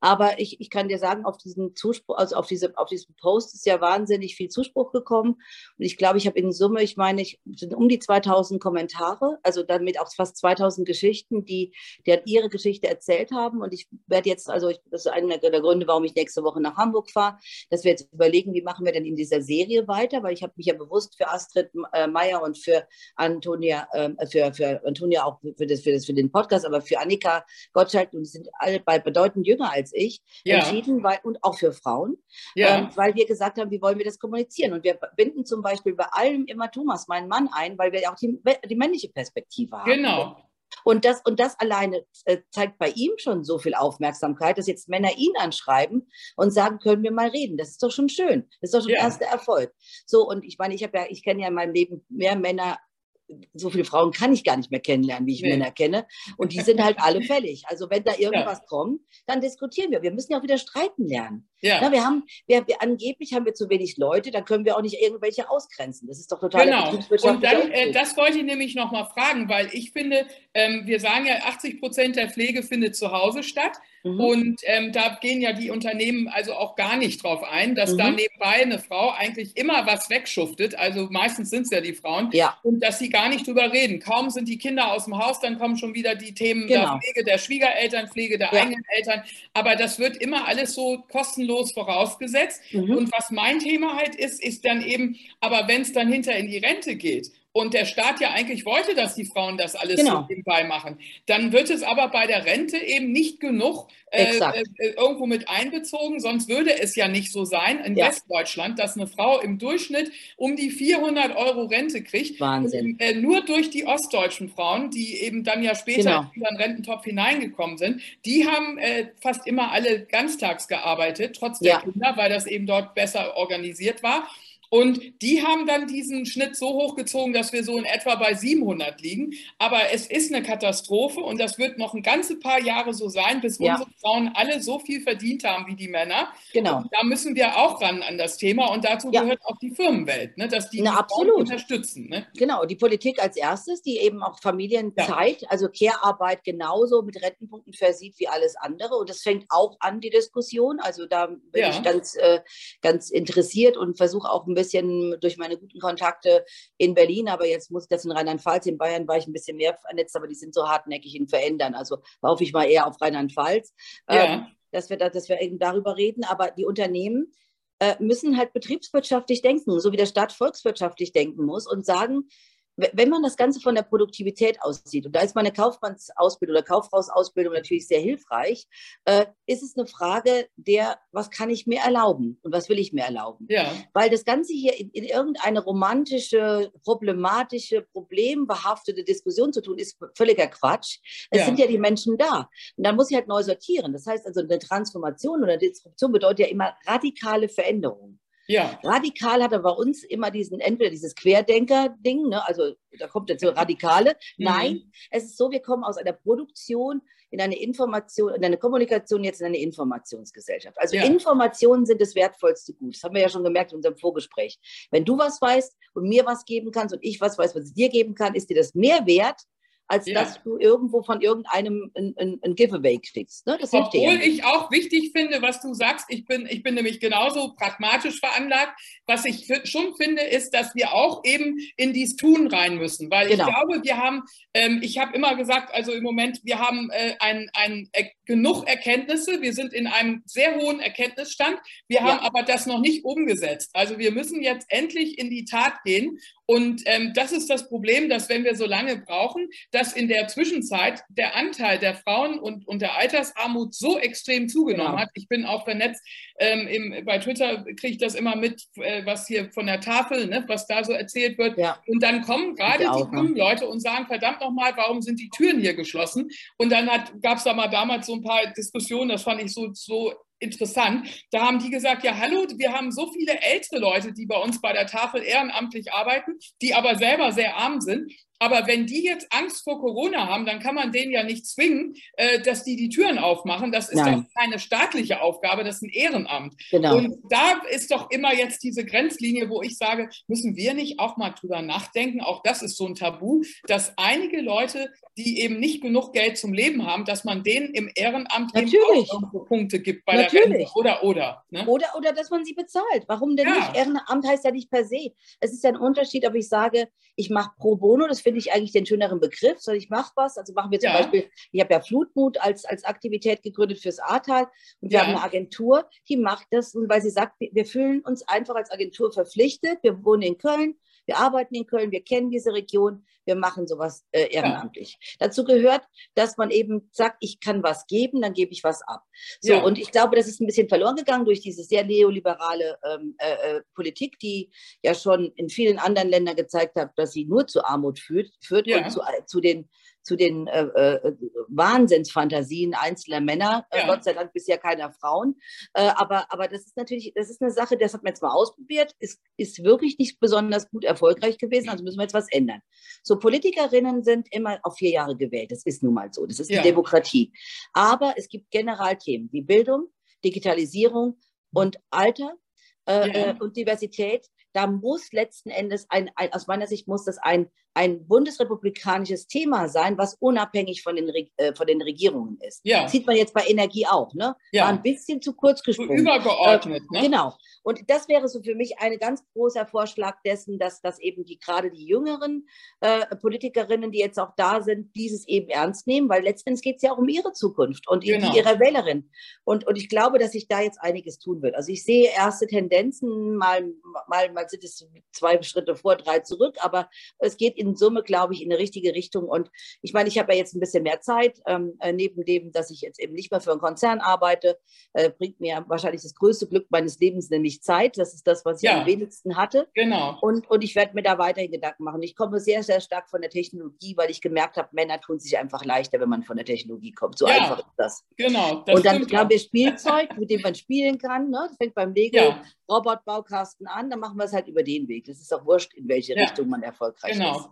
Aber ich, ich kann dir sagen, auf diesen Zuspruch, also auf, diese, auf diesen Post ist ja wahnsinnig viel Zuspruch gekommen. Und ich glaube, ich habe in Summe, ich meine, ich sind um die 2000 Kommentare, also damit auch fast 2000 Geschichten, die, die ihre Geschichte erzählt haben. Und ich werde jetzt, also ich, das ist einer der Gründe, warum ich nächste Woche nach Hamburg fahre, dass wir jetzt überlegen, wie machen wir denn in dieser Serie weiter, weil ich habe mich ja bewusst für Astrid äh, Meyer und für Antonia, äh, für, für Antonia auch für, das, für, das, für den Podcast, aber für Annika Gottschalk, und sind alle bald bedeutend jünger als ich, ja. entschieden, weil, und auch für Frauen, ja. ähm, weil wir gesagt haben, wie wollen wir das kommunizieren? Und wir binden zum Beispiel bei allem immer Thomas, meinen Mann, ein, weil wir auch die, die männliche Perspektive haben. Genau. Und das, und das alleine äh, zeigt bei ihm schon so viel Aufmerksamkeit, dass jetzt Männer ihn anschreiben und sagen, können wir mal reden. Das ist doch schon schön. Das ist doch schon ja. erster Erfolg. So, und ich meine, ich habe ja, ich kenne ja in meinem Leben mehr Männer so viele Frauen kann ich gar nicht mehr kennenlernen, wie ich nee. Männer kenne. Und die sind halt alle fällig. Also wenn da irgendwas ja. kommt, dann diskutieren wir. Wir müssen ja auch wieder streiten lernen. Ja. Na, wir haben, wir, wir, angeblich haben wir zu wenig Leute, dann können wir auch nicht irgendwelche ausgrenzen. Das ist doch total Genau. Und dann, äh, das wollte ich nämlich noch mal fragen, weil ich finde, ähm, wir sagen ja, 80 Prozent der Pflege findet zu Hause statt. Mhm. Und ähm, da gehen ja die Unternehmen also auch gar nicht drauf ein, dass mhm. da nebenbei eine Frau eigentlich immer was wegschuftet. Also meistens sind es ja die Frauen. Ja. Und dass sie gar nicht drüber reden. Kaum sind die Kinder aus dem Haus, dann kommen schon wieder die Themen genau. der Pflege, der Schwiegereltern, Pflege der ja. eigenen Eltern. Aber das wird immer alles so kostenlos vorausgesetzt. Mhm. Und was mein Thema halt ist, ist dann eben, aber wenn es dann hinter in die Rente geht und der Staat ja eigentlich wollte, dass die Frauen das alles genau. so nebenbei machen. Dann wird es aber bei der Rente eben nicht genug äh, äh, irgendwo mit einbezogen, sonst würde es ja nicht so sein in ja. Westdeutschland, dass eine Frau im Durchschnitt um die 400 Euro Rente kriegt. Wahnsinn. Und, äh, nur durch die ostdeutschen Frauen, die eben dann ja später genau. in den Rententopf hineingekommen sind, die haben äh, fast immer alle ganztags gearbeitet, trotz der ja. Kinder, weil das eben dort besser organisiert war. Und die haben dann diesen Schnitt so hochgezogen, dass wir so in etwa bei 700 liegen. Aber es ist eine Katastrophe und das wird noch ein ganze paar Jahre so sein, bis ja. unsere Frauen alle so viel verdient haben wie die Männer. Genau. Und da müssen wir auch ran an das Thema und dazu ja. gehört auch die Firmenwelt, ne, dass die, Na, die absolut. unterstützen. Ne? Genau, die Politik als erstes, die eben auch Familienzeit, ja. also Care-Arbeit genauso mit Rentenpunkten versieht wie alles andere. Und das fängt auch an, die Diskussion. Also da bin ich ganz, äh, ganz interessiert und versuche auch ein bisschen bisschen durch meine guten Kontakte in Berlin, aber jetzt muss ich das in Rheinland-Pfalz, in Bayern war ich ein bisschen mehr vernetzt, aber die sind so hartnäckig in Verändern. Also hoffe ich mal eher auf Rheinland-Pfalz, ja. ähm, dass, wir da, dass wir eben darüber reden. Aber die Unternehmen äh, müssen halt betriebswirtschaftlich denken, so wie der Staat volkswirtschaftlich denken muss und sagen, wenn man das Ganze von der Produktivität aussieht, und da ist meine Kaufmannsausbildung oder Kauffrausausbildung natürlich sehr hilfreich, äh, ist es eine Frage der, was kann ich mir erlauben und was will ich mir erlauben? Ja. Weil das Ganze hier in, in irgendeine romantische, problematische, problembehaftete Diskussion zu tun, ist völliger Quatsch. Es ja. sind ja die Menschen da. Und dann muss ich halt neu sortieren. Das heißt also, eine Transformation oder Disruption bedeutet ja immer radikale Veränderungen. Ja. Radikal hat er bei uns immer diesen, entweder dieses Querdenker-Ding, ne, also da kommt jetzt so Radikale. Mhm. Nein, es ist so, wir kommen aus einer Produktion in eine Information, in eine Kommunikation, jetzt in eine Informationsgesellschaft. Also ja. Informationen sind das wertvollste Gut. Das haben wir ja schon gemerkt in unserem Vorgespräch. Wenn du was weißt und mir was geben kannst und ich was weiß, was ich dir geben kann, ist dir das mehr wert, als ja. dass du irgendwo von irgendeinem ein, ein, ein Giveaway kriegst. Ne? Das Obwohl ich auch wichtig finde, was du sagst, ich bin, ich bin nämlich genauso pragmatisch veranlagt. Was ich schon finde, ist, dass wir auch eben in dieses Tun rein müssen. Weil genau. ich glaube, wir haben, ähm, ich habe immer gesagt, also im Moment, wir haben äh, ein, ein, genug Erkenntnisse. Wir sind in einem sehr hohen Erkenntnisstand. Wir haben ja. aber das noch nicht umgesetzt. Also wir müssen jetzt endlich in die Tat gehen. Und ähm, das ist das Problem, dass wenn wir so lange brauchen, dass in der Zwischenzeit der Anteil der Frauen und, und der Altersarmut so extrem zugenommen genau. hat. Ich bin auch vernetzt, ähm, im, bei Twitter kriege ich das immer mit, äh, was hier von der Tafel, ne, was da so erzählt wird. Ja. Und dann kommen gerade die jungen Leute und sagen, verdammt nochmal, warum sind die Türen hier geschlossen? Und dann gab es da mal damals so ein paar Diskussionen, das fand ich so, so interessant. Da haben die gesagt, ja, hallo, wir haben so viele ältere Leute, die bei uns bei der Tafel ehrenamtlich arbeiten, die aber selber sehr arm sind. Aber wenn die jetzt Angst vor Corona haben, dann kann man denen ja nicht zwingen, äh, dass die die Türen aufmachen. Das ist Nein. doch keine staatliche Aufgabe, das ist ein Ehrenamt. Genau. Und da ist doch immer jetzt diese Grenzlinie, wo ich sage, müssen wir nicht auch mal drüber nachdenken? Auch das ist so ein Tabu, dass einige Leute, die eben nicht genug Geld zum Leben haben, dass man denen im Ehrenamt Natürlich. auch Punkte gibt bei Natürlich. der Rente. Oder, oder. Ne? Oder, oder dass man sie bezahlt. Warum denn ja. nicht? Ehrenamt heißt ja nicht per se. Es ist ja ein Unterschied, ob ich sage, ich mache pro bono, das finde ich eigentlich den schöneren Begriff, sondern ich mache was. Also machen wir zum ja. Beispiel, ich habe ja Flutmut als, als Aktivität gegründet fürs Ahrtal und wir ja. haben eine Agentur, die macht das, weil sie sagt, wir fühlen uns einfach als Agentur verpflichtet. Wir wohnen in Köln, wir arbeiten in Köln, wir kennen diese Region, wir machen sowas äh, ehrenamtlich. Ja. Dazu gehört, dass man eben sagt, ich kann was geben, dann gebe ich was ab. So, ja. und ich glaube, das ist ein bisschen verloren gegangen durch diese sehr neoliberale ähm, äh, äh Politik, die ja schon in vielen anderen Ländern gezeigt hat, dass sie nur zu Armut führt, führt ja. und zu, äh, zu den zu den äh, äh, Wahnsinnsfantasien einzelner Männer, ja. Gott sei Dank bisher keiner Frauen. Äh, aber, aber das ist natürlich, das ist eine Sache, das hat man jetzt mal ausprobiert, ist, ist wirklich nicht besonders gut erfolgreich gewesen, also müssen wir jetzt was ändern. So, Politikerinnen sind immer auf vier Jahre gewählt, das ist nun mal so, das ist ja. die Demokratie. Aber es gibt Generalthemen wie Bildung, Digitalisierung und Alter äh, ja. Äh, und Diversität, da muss letzten Endes ein, ein, aus meiner Sicht muss das ein ein bundesrepublikanisches Thema sein, was unabhängig von den, äh, von den Regierungen ist. Ja. Das sieht man jetzt bei Energie auch. Ne? Ja. War ein bisschen zu kurz gesprungen. So übergeordnet. Äh, ne? Genau. Und das wäre so für mich ein ganz großer Vorschlag dessen, dass, dass eben die gerade die jüngeren äh, Politikerinnen, die jetzt auch da sind, dieses eben ernst nehmen, weil letztendlich geht es ja auch um ihre Zukunft und genau. ihre Wählerin. Und, und ich glaube, dass sich da jetzt einiges tun wird. Also ich sehe erste Tendenzen, mal, mal, mal sind es zwei Schritte vor, drei zurück, aber es geht in Summe, glaube ich, in eine richtige Richtung. Und ich meine, ich habe ja jetzt ein bisschen mehr Zeit, ähm, äh, neben dem, dass ich jetzt eben nicht mehr für einen Konzern arbeite, äh, bringt mir wahrscheinlich das größte Glück meines Lebens, nämlich Zeit. Das ist das, was ich ja. am wenigsten hatte. Genau. Und, und ich werde mir da weiterhin Gedanken machen. Ich komme sehr, sehr stark von der Technologie, weil ich gemerkt habe, Männer tun sich einfach leichter, wenn man von der Technologie kommt. So ja. einfach ist das. Genau. Das und dann haben wir Spielzeug, mit dem man spielen kann. Ne? Das fängt beim Lego ja. Robotbaukasten an, dann machen wir es halt über den Weg. Das ist auch wurscht, in welche Richtung man erfolgreich genau. ist.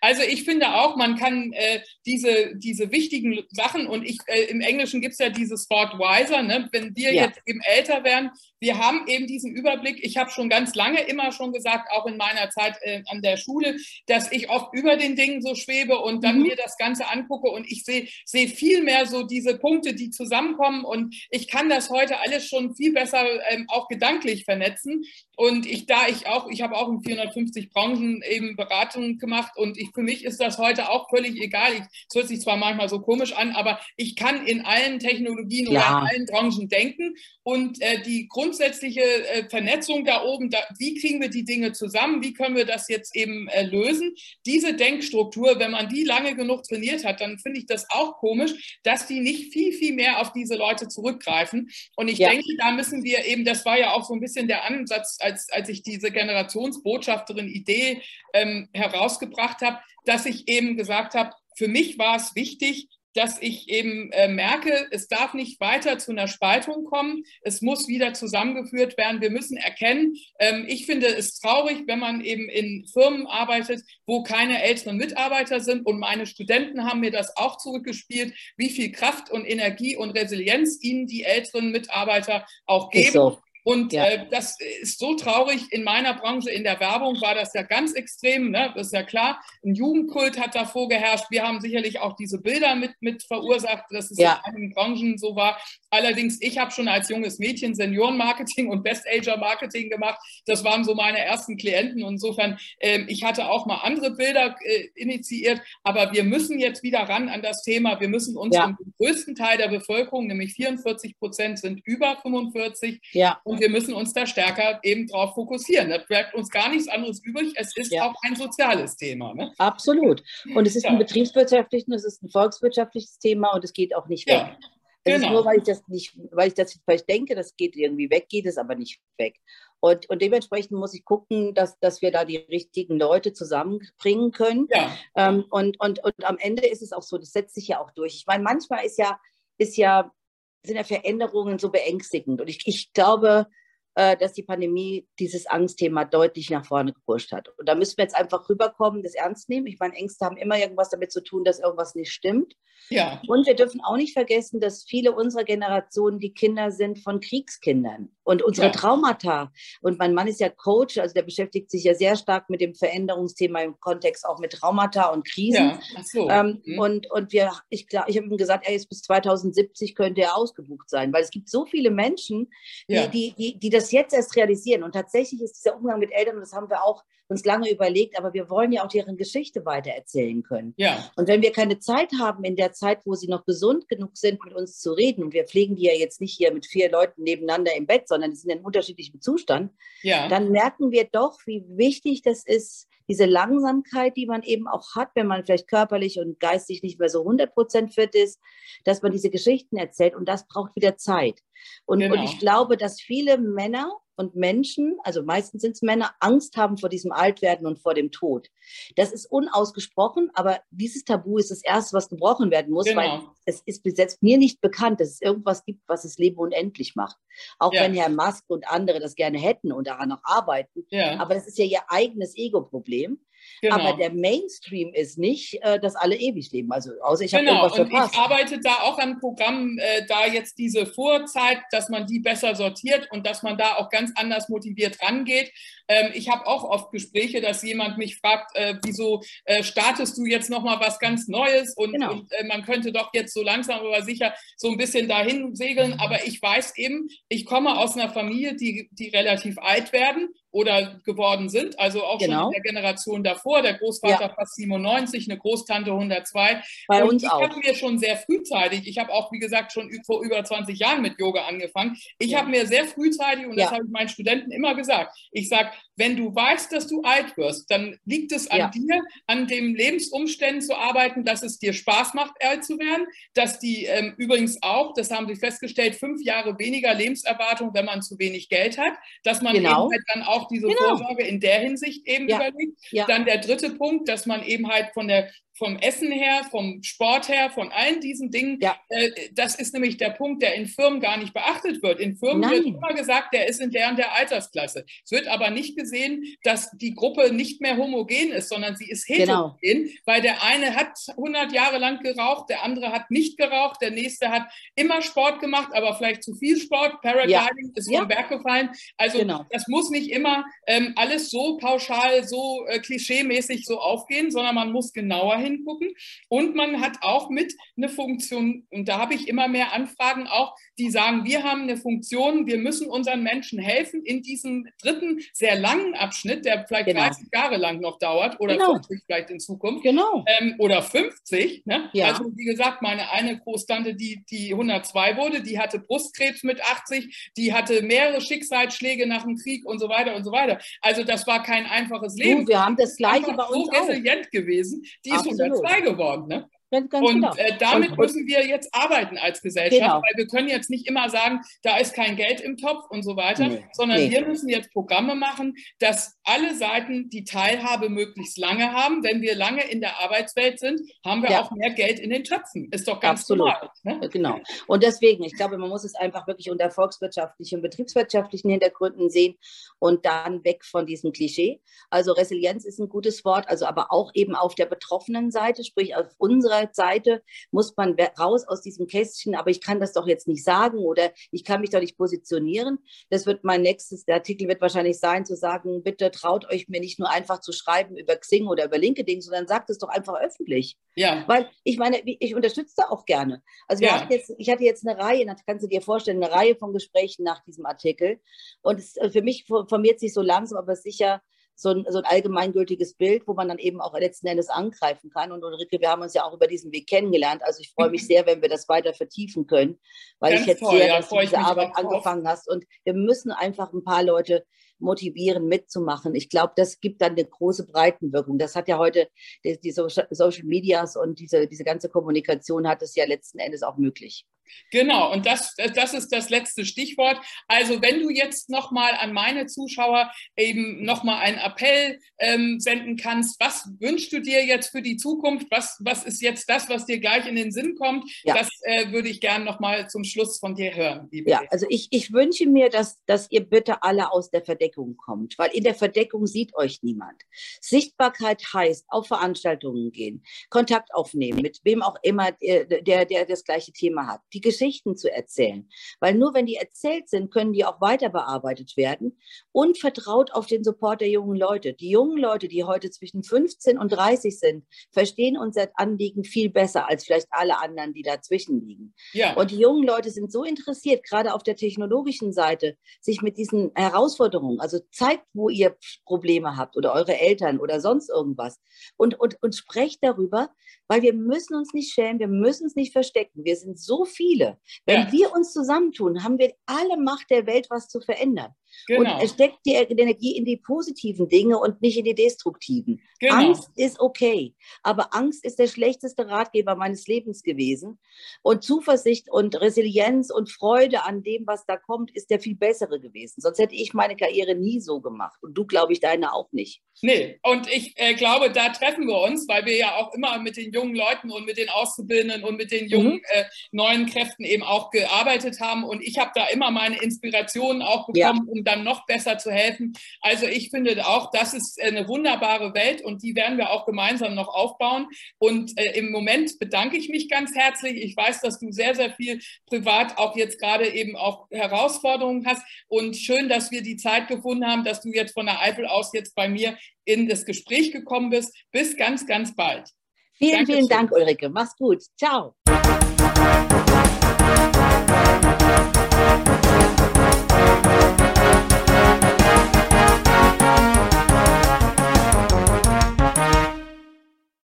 Also ich finde auch, man kann äh, diese, diese wichtigen Sachen und ich äh, im Englischen gibt es ja dieses Wort wiser, ne? wenn wir ja. jetzt eben älter werden, wir haben eben diesen Überblick. Ich habe schon ganz lange immer schon gesagt, auch in meiner Zeit äh, an der Schule, dass ich oft über den Dingen so schwebe und dann mhm. mir das Ganze angucke und ich sehe seh viel mehr so diese Punkte, die zusammenkommen und ich kann das heute alles schon viel besser ähm, auch gedanklich vernetzen. Und ich, da ich auch, ich habe auch in 450 Branchen eben Beratungen gemacht und ich, für mich ist das heute auch völlig egal. es hört sich zwar manchmal so komisch an, aber ich kann in allen Technologien ja. oder in allen Branchen denken und äh, die grundsätzliche äh, Vernetzung da oben, da, wie kriegen wir die Dinge zusammen, wie können wir das jetzt eben äh, lösen? Diese Denkstruktur, wenn man die lange genug trainiert hat, dann finde ich das auch komisch, dass die nicht viel, viel mehr auf diese Leute zurückgreifen. Und ich ja. denke, da müssen wir eben, das war ja auch so ein bisschen der Ansatz, als, als ich diese Generationsbotschafterin-Idee ähm, herausgebracht habe, dass ich eben gesagt habe, für mich war es wichtig, dass ich eben äh, merke, es darf nicht weiter zu einer Spaltung kommen. Es muss wieder zusammengeführt werden. Wir müssen erkennen, ähm, ich finde es traurig, wenn man eben in Firmen arbeitet, wo keine älteren Mitarbeiter sind. Und meine Studenten haben mir das auch zurückgespielt, wie viel Kraft und Energie und Resilienz ihnen die älteren Mitarbeiter auch geben. So. Und ja. äh, das ist so traurig. In meiner Branche, in der Werbung, war das ja ganz extrem. Ne? Das ist ja klar. Ein Jugendkult hat da vorgeherrscht. Wir haben sicherlich auch diese Bilder mit, mit verursacht, dass es ja. in einigen Branchen so war. Allerdings, ich habe schon als junges Mädchen Seniorenmarketing und Best-Ager-Marketing gemacht. Das waren so meine ersten Klienten. Insofern, äh, ich hatte auch mal andere Bilder äh, initiiert. Aber wir müssen jetzt wieder ran an das Thema. Wir müssen uns ja. um den größten Teil der Bevölkerung, nämlich 44 Prozent sind über 45. Ja. Und wir müssen uns da stärker eben drauf fokussieren. Da bleibt uns gar nichts anderes übrig. Es ist ja. auch ein soziales Thema. Ne? Absolut. Und es ist ja. ein betriebswirtschaftliches, es ist ein volkswirtschaftliches Thema und es geht auch nicht weg. Ja. Genau. ist nur, weil ich das nicht, weil ich das vielleicht denke, das geht irgendwie weg, geht es aber nicht weg. Und, und dementsprechend muss ich gucken, dass, dass wir da die richtigen Leute zusammenbringen können. Ja. Ähm, und, und, und am Ende ist es auch so, das setzt sich ja auch durch. Ich meine, manchmal ist ja, ist ja sind ja Veränderungen so beängstigend. Und ich, ich glaube, äh, dass die Pandemie dieses Angstthema deutlich nach vorne gepusht hat. Und da müssen wir jetzt einfach rüberkommen, das ernst nehmen. Ich meine, Ängste haben immer irgendwas damit zu tun, dass irgendwas nicht stimmt. Ja. Und wir dürfen auch nicht vergessen, dass viele unserer Generationen die Kinder sind von Kriegskindern und unsere ja. Traumata. Und mein Mann ist ja Coach, also der beschäftigt sich ja sehr stark mit dem Veränderungsthema im Kontext auch mit Traumata und Krisen. Ja. So. Ähm, mhm. Und, und wir, ich, ich habe ihm gesagt, er ist bis 2070 könnte er ausgebucht sein, weil es gibt so viele Menschen, die, ja. die, die, die das jetzt erst realisieren. Und tatsächlich ist dieser Umgang mit Eltern, und das haben wir auch uns lange überlegt, aber wir wollen ja auch deren Geschichte weitererzählen können. Ja. Und wenn wir keine Zeit haben, in der Zeit, wo sie noch gesund genug sind, mit uns zu reden, und wir pflegen die ja jetzt nicht hier mit vier Leuten nebeneinander im Bett, sondern die sind in unterschiedlichem Zustand, ja. dann merken wir doch, wie wichtig das ist, diese Langsamkeit, die man eben auch hat, wenn man vielleicht körperlich und geistig nicht mehr so 100 Prozent fit ist, dass man diese Geschichten erzählt und das braucht wieder Zeit. Und, genau. und ich glaube, dass viele Männer und Menschen, also meistens sind es Männer, Angst haben vor diesem Altwerden und vor dem Tod. Das ist unausgesprochen, aber dieses Tabu ist das Erste, was gebrochen werden muss, genau. weil es ist bis jetzt mir nicht bekannt, dass es irgendwas gibt, was das Leben unendlich macht. Auch ja. wenn Herr Musk und andere das gerne hätten und daran noch arbeiten. Ja. Aber das ist ja ihr eigenes Ego-Problem. Genau. Aber der Mainstream ist nicht, äh, dass alle ewig leben. Also außer ich genau. habe irgendwas verpasst. Und ich arbeite da auch an Programmen, äh, da jetzt diese Vorzeit, dass man die besser sortiert und dass man da auch ganz anders motiviert rangeht. Ähm, ich habe auch oft Gespräche, dass jemand mich fragt, äh, wieso äh, startest du jetzt noch mal was ganz Neues und, genau. und man könnte doch jetzt so langsam aber sicher so ein bisschen dahin segeln. Aber ich weiß eben, ich komme aus einer Familie, die, die relativ alt werden oder geworden sind, also auch genau. schon in der Generation davor. Der Großvater ja. fast 97, eine Großtante 102. Bei und uns ich habe mir schon sehr frühzeitig, ich habe auch, wie gesagt, schon vor über 20 Jahren mit Yoga angefangen. Ich ja. habe mir sehr frühzeitig, und ja. das habe ich meinen Studenten immer gesagt, ich sage, wenn du weißt, dass du alt wirst, dann liegt es an dir, an den Lebensumständen zu arbeiten, dass es dir Spaß macht, alt zu werden, dass die ähm, übrigens auch, das haben sie festgestellt, fünf Jahre weniger Lebenserwartung, wenn man zu wenig Geld hat, dass man genau. eben halt dann auch diese genau. Vorsorge in der Hinsicht eben ja. überlegt. Ja. Dann der dritte Punkt, dass man eben halt von der vom Essen her, vom Sport her, von allen diesen Dingen. Ja. Äh, das ist nämlich der Punkt, der in Firmen gar nicht beachtet wird. In Firmen Nein. wird immer gesagt, der ist in der und der Altersklasse. Es wird aber nicht gesehen, dass die Gruppe nicht mehr homogen ist, sondern sie ist heterogen, genau. weil der eine hat 100 Jahre lang geraucht, der andere hat nicht geraucht, der nächste hat immer Sport gemacht, aber vielleicht zu viel Sport. Paragliding ja. ist vom Berg gefallen. Also genau. das muss nicht immer ähm, alles so pauschal, so äh, klischeemäßig so aufgehen, sondern man muss genauer hin hingucken. Und man hat auch mit eine Funktion, und da habe ich immer mehr Anfragen auch, die sagen, wir haben eine Funktion, wir müssen unseren Menschen helfen in diesem dritten, sehr langen Abschnitt, der vielleicht genau. 30 Jahre lang noch dauert oder genau. 50 vielleicht in Zukunft. Genau. Ähm, oder 50. Ne? Ja. Also wie gesagt, meine eine Großtante, die, die 102 wurde, die hatte Brustkrebs mit 80, die hatte mehrere Schicksalsschläge nach dem Krieg und so weiter und so weiter. Also das war kein einfaches Leben. Du, wir haben das gleiche bei uns so resilient gewesen. Die ist 102 geworden. Ne? Ganz, ganz und genau. äh, damit und, müssen wir jetzt arbeiten als Gesellschaft, genau. weil wir können jetzt nicht immer sagen, da ist kein Geld im Topf und so weiter, nee, sondern nee. wir müssen jetzt Programme machen, dass alle Seiten die Teilhabe möglichst lange haben. Wenn wir lange in der Arbeitswelt sind, haben wir ja. auch mehr Geld in den Töpfen. Ist doch ganz Absolut. normal. Ne? Genau. Und deswegen, ich glaube, man muss es einfach wirklich unter volkswirtschaftlichen und betriebswirtschaftlichen Hintergründen sehen und dann weg von diesem Klischee. Also Resilienz ist ein gutes Wort, also aber auch eben auf der betroffenen Seite, sprich auf unserer Seite muss man raus aus diesem Kästchen, aber ich kann das doch jetzt nicht sagen oder ich kann mich doch nicht positionieren. Das wird mein nächstes, der Artikel wird wahrscheinlich sein, zu sagen, bitte traut euch mir nicht nur einfach zu schreiben über Xing oder über LinkedIn, sondern sagt es doch einfach öffentlich. Ja. Weil ich meine, ich unterstütze auch gerne. Also wir ja. hatten jetzt, ich hatte jetzt eine Reihe, das kannst du dir vorstellen, eine Reihe von Gesprächen nach diesem Artikel. Und es, für mich formiert sich so langsam, aber sicher so ein, so ein allgemeingültiges Bild, wo man dann eben auch letzten Endes angreifen kann. Und Ulrike, wir haben uns ja auch über diesen Weg kennengelernt. Also ich freue mich sehr, wenn wir das weiter vertiefen können, weil Ganz ich jetzt toll, sehr, dass ja, du diese Arbeit angefangen hast. Und wir müssen einfach ein paar Leute motivieren, mitzumachen. Ich glaube, das gibt dann eine große Breitenwirkung. Das hat ja heute die, die Social Medias und diese, diese ganze Kommunikation hat es ja letzten Endes auch möglich. Genau, und das, das ist das letzte Stichwort. Also wenn du jetzt nochmal an meine Zuschauer eben nochmal einen Appell ähm, senden kannst, was wünschst du dir jetzt für die Zukunft? Was, was ist jetzt das, was dir gleich in den Sinn kommt? Ja. Das äh, würde ich gerne nochmal zum Schluss von dir hören. ja, also ich, ich wünsche mir, dass, dass ihr bitte alle aus der Verdeckung kommt, weil in der Verdeckung sieht euch niemand. Sichtbarkeit heißt auf Veranstaltungen gehen, Kontakt aufnehmen, mit wem auch immer, der, der, der das gleiche Thema hat. Die Geschichten zu erzählen. Weil nur wenn die erzählt sind, können die auch weiter bearbeitet werden und vertraut auf den Support der jungen Leute. Die jungen Leute, die heute zwischen 15 und 30 sind, verstehen unser Anliegen viel besser als vielleicht alle anderen, die dazwischen liegen. Ja. Und die jungen Leute sind so interessiert, gerade auf der technologischen Seite, sich mit diesen Herausforderungen, also zeigt, wo ihr Probleme habt oder eure Eltern oder sonst irgendwas und, und, und sprecht darüber, weil wir müssen uns nicht schämen, wir müssen uns nicht verstecken. Wir sind so viele. Wenn ja. wir uns zusammentun, haben wir alle Macht der Welt, was zu verändern. Genau. Und steckt die Energie in die positiven Dinge und nicht in die destruktiven. Genau. Angst ist okay, aber Angst ist der schlechteste Ratgeber meines Lebens gewesen. Und Zuversicht und Resilienz und Freude an dem, was da kommt, ist der viel bessere gewesen. Sonst hätte ich meine Karriere nie so gemacht. Und du, glaube ich, deine auch nicht. Nee, und ich äh, glaube, da treffen wir uns, weil wir ja auch immer mit den jungen Leuten und mit den Auszubildenden und mit den jungen mhm. äh, neuen Kräften eben auch gearbeitet haben. Und ich habe da immer meine Inspirationen auch bekommen, ja. Um dann noch besser zu helfen. Also ich finde auch, das ist eine wunderbare Welt und die werden wir auch gemeinsam noch aufbauen. Und äh, im Moment bedanke ich mich ganz herzlich. Ich weiß, dass du sehr, sehr viel privat auch jetzt gerade eben auch Herausforderungen hast. Und schön, dass wir die Zeit gefunden haben, dass du jetzt von der Eifel aus jetzt bei mir in das Gespräch gekommen bist. Bis ganz, ganz bald. Vielen, Dankeschön. vielen Dank, Ulrike. Mach's gut. Ciao.